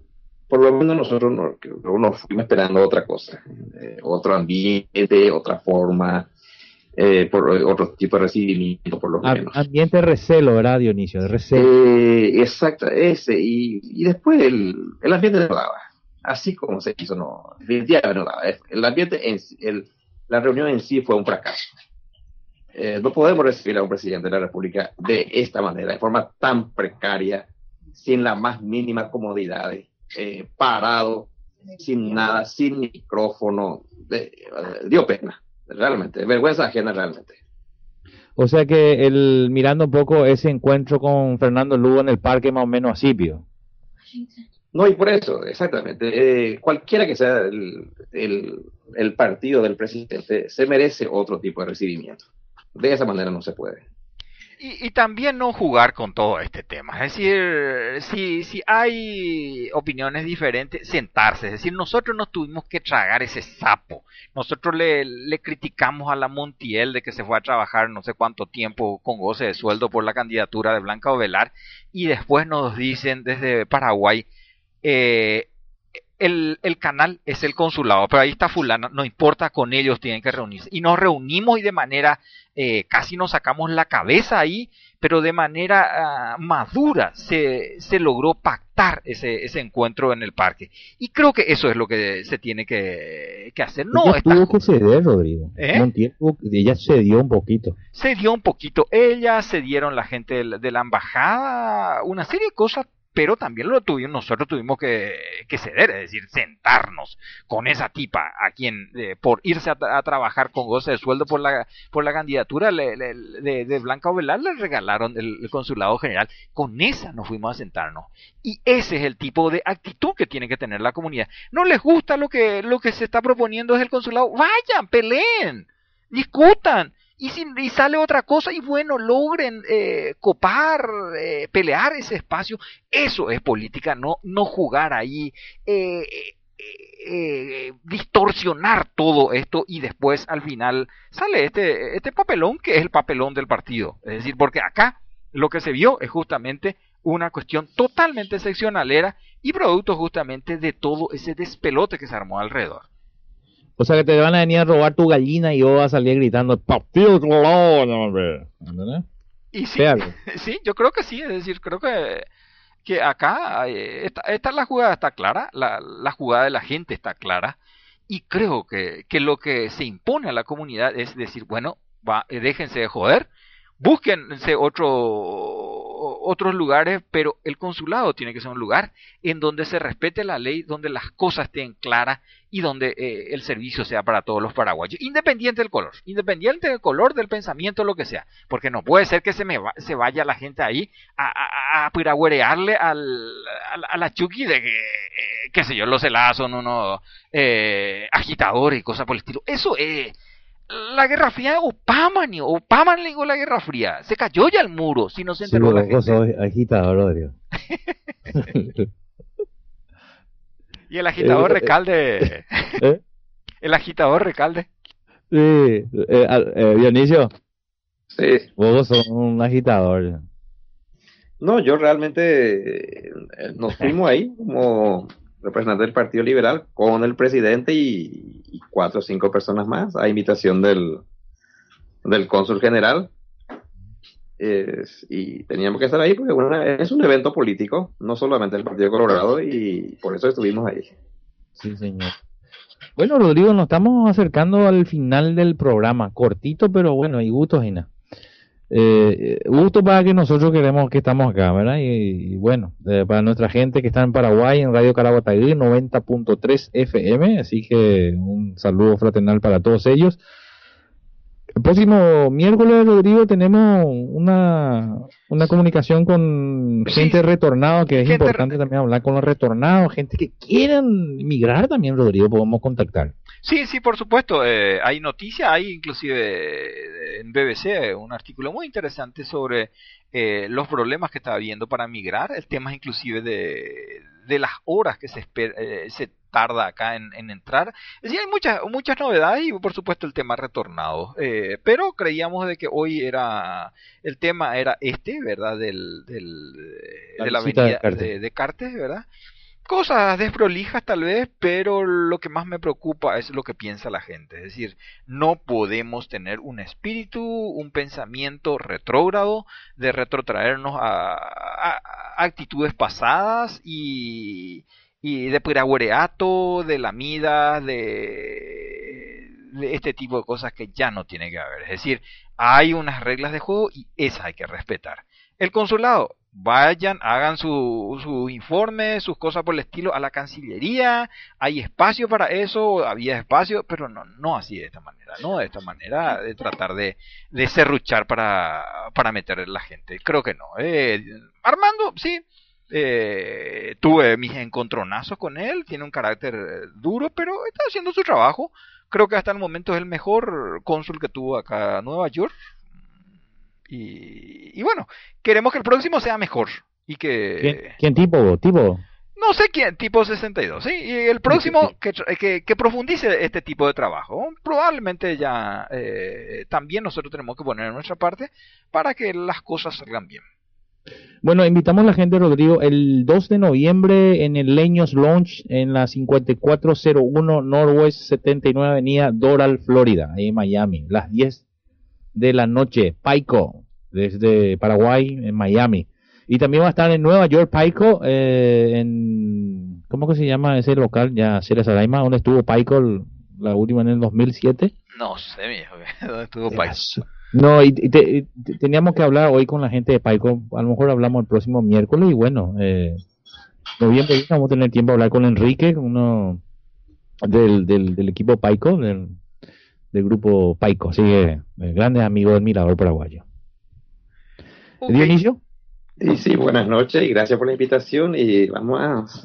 por lo menos nosotros no, uno fuimos esperando otra cosa, eh, otro ambiente, otra forma, eh, por otro tipo de recibimiento, por lo Am- menos. Ambiente de recelo, ¿verdad, Dionisio? De recelo. Eh, exacto, ese. Y, y después el, el ambiente no daba. Así como se hizo, no. Definitivamente no daba. El ambiente, en, el, la reunión en sí fue un fracaso. No podemos recibir a un presidente de la República de esta manera, de forma tan precaria, sin la más mínima comodidad, eh, parado, sin nada, sin micrófono. de- eh, dio pena, realmente, vergüenza ajena realmente. O sea que el, mirando un poco ese encuentro con Fernando Lugo en el parque, más o menos así. No, y por eso, exactamente. eh, cualquiera que sea el, el, el partido del presidente, se merece otro tipo de recibimiento. De esa manera no se puede. Y, y también no jugar con todo este tema. Es decir, si, si hay opiniones diferentes, sentarse. Es decir, nosotros nos tuvimos que tragar ese sapo. Nosotros le, le criticamos a la Montiel de que se fue a trabajar no sé cuánto tiempo con goce de sueldo por la candidatura de Blanca Ovelar. Y después nos dicen desde Paraguay, eh, el, el canal es el consulado, pero ahí está fulana, no importa, con ellos tienen que reunirse. Y nos reunimos y de manera, eh, casi nos sacamos la cabeza ahí, pero de manera ah, madura se, se logró pactar ese, ese encuentro en el parque. Y creo que eso es lo que se tiene que, que hacer. No, ella tuvo que ceder, Rodrigo. ¿Eh? Montiel tuvo- ella cedió un poquito. se dio un poquito ella, se dieron la gente de la embajada, una serie de cosas, pero también lo tuvimos, nosotros tuvimos que, que ceder, es decir, sentarnos con esa tipa a quien eh, por irse a, tra- a trabajar con goce de sueldo por la, por la candidatura de, Blanca Ovelar le regalaron el, el consulado general, con esa nos fuimos a sentarnos. Y ese es el tipo de actitud que tiene que tener la comunidad. No les gusta lo que, lo que se está proponiendo desde el consulado, vayan, peleen, discutan. Y si y sale otra cosa, y bueno, logren eh, copar, eh, pelear ese espacio. Eso es política, no, no jugar ahí, eh, eh, distorsionar todo esto y después al final sale este, este papelón que es el papelón del partido. Es decir, porque acá lo que se vio es justamente una cuestión totalmente seccionalera y producto justamente de todo ese despelote que se armó alrededor. O sea que te van a venir a robar tu gallina y yo voy a salir gritando. ¿Entendés? Y sí, sí, yo creo que sí, es decir, creo que, que acá eh, esta, esta la jugada está clara, la, la jugada de la gente está clara, y creo que, que lo que se impone a la comunidad es decir, bueno, va, eh, déjense de joder, búsquense otro, otros lugares, pero el consulado tiene que ser un lugar en donde se respete la ley, donde las cosas estén claras y donde eh, el servicio sea para todos los paraguayos, independiente del color, independiente del color, del pensamiento, lo que sea, porque no puede ser que se me va- se vaya la gente ahí a, a, a piragüerearle al, a, la- Chucky de que, eh, qué sé yo, los helados son unos eh, agitadores y cosas por el estilo. Eso es la Guerra Fría de Obama, ni Obama le digo la Guerra Fría, se cayó ya el muro, si no se Sí, enteró la porque vos gente. sos agitador, Rodrigo. Y el agitador Eh, recalde, ¿Eh? el agitador recalde. Sí, eh, eh, Dionisio, Sí. vos sos un agitador. No, yo realmente eh, nos fuimos ahí como representante del Partido Liberal con el presidente y, cuatro o cinco personas más a invitación del, del cónsul general. Y teníamos que estar ahí porque bueno, es un evento político, no solamente el Partido Colorado, y por eso estuvimos ahí. Sí, señor. Bueno, Rodrigo, nos estamos acercando al final del programa. Cortito, pero bueno, y gusto, Gina. Eh, gusto para que nosotros queremos que estamos acá, ¿verdad? Y, y bueno, eh, para nuestra gente que está en Paraguay, en Radio Caraguatagüí, 90.3 FM, así que un saludo fraternal para todos ellos. El próximo miércoles, Rodrigo, tenemos una, una comunicación con Sí. gente retornada, que es importante también hablar con los retornados, gente que quieran migrar también, Rodrigo, podemos contactar. Sí, sí, por supuesto. eh, hay noticias, hay inclusive eh, en BBC eh, un artículo muy interesante sobre eh, los problemas que está habiendo para migrar, el tema inclusive de, de las horas que se, esper- eh, se tarda acá en, en entrar. Es decir, hay muchas, muchas novedades y por supuesto el tema retornado. Eh, pero creíamos de que hoy era, el tema era este, ¿verdad? Del, del, La de la avenida de Cartes, ¿verdad? Cosas desprolijas tal vez, pero lo que más me preocupa es lo que piensa la gente. Es decir, no podemos tener un espíritu, un pensamiento retrógrado de retrotraernos a, actitudes pasadas y, y de piraguareato, de lamida, de, de este tipo de cosas que ya no tiene que haber. Es decir, hay unas reglas de juego y esas hay que respetar. El consulado, vayan, hagan su, su informe, sus cosas por el estilo a la Cancillería, hay espacio para eso, había espacio, pero no, no así de esta manera, no de esta manera de tratar de, de serruchar para, para meter la gente. Creo que no. Eh, Armando, sí, eh, tuve mis encontronazos con él, tiene un carácter duro, pero está haciendo su trabajo. Creo que hasta el momento es el mejor cónsul que tuvo acá Nueva York. Y, y bueno, queremos que el próximo sea mejor. Y que... ¿Quién, quién tipo? ¿Tipo? No sé quién, tipo 62, ¿sí? Y el próximo que, que, que profundice este tipo de trabajo. Probablemente ya eh, también nosotros tenemos que poner nuestra parte para que las cosas salgan bien. Bueno, invitamos a la gente, Rodrigo, el 2 de noviembre en el Leños Lounge en la 5401 Northwest 79 Avenida Doral, Florida, ahí en Miami, las 10 de la noche. Paico, desde Paraguay, en Miami. Y también va a estar en Nueva York, Paico, eh, en... ¿Cómo que se llama ese local? Ya, Sierra Saraima, donde estuvo Paico el- la última en el 2007. No sé, viejo, ¿dónde estuvo País? No, y, y te- y te- teníamos que hablar hoy con la gente de Paico. A lo mejor hablamos el próximo miércoles y bueno, eh, noviembre vamos a tener tiempo de hablar con Enrique, uno del, del, del equipo Paico, del, del grupo Paico. Así que, eh, grandes amigos del Mirador Paraguayo. Dionisio. Y sí, buenas noches y gracias por la invitación y vamos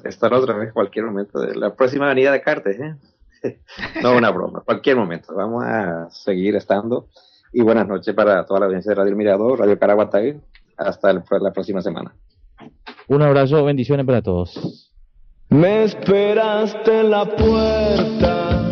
a estar otra vez cualquier momento de la próxima avenida de Cartes, ¿eh? no una broma, cualquier momento, vamos a seguir estando y buenas noches para toda la audiencia de Radio Mirador, Radio Caraguatay, hasta el- la próxima semana. Un abrazo, bendiciones para todos. Me esperaste en la puerta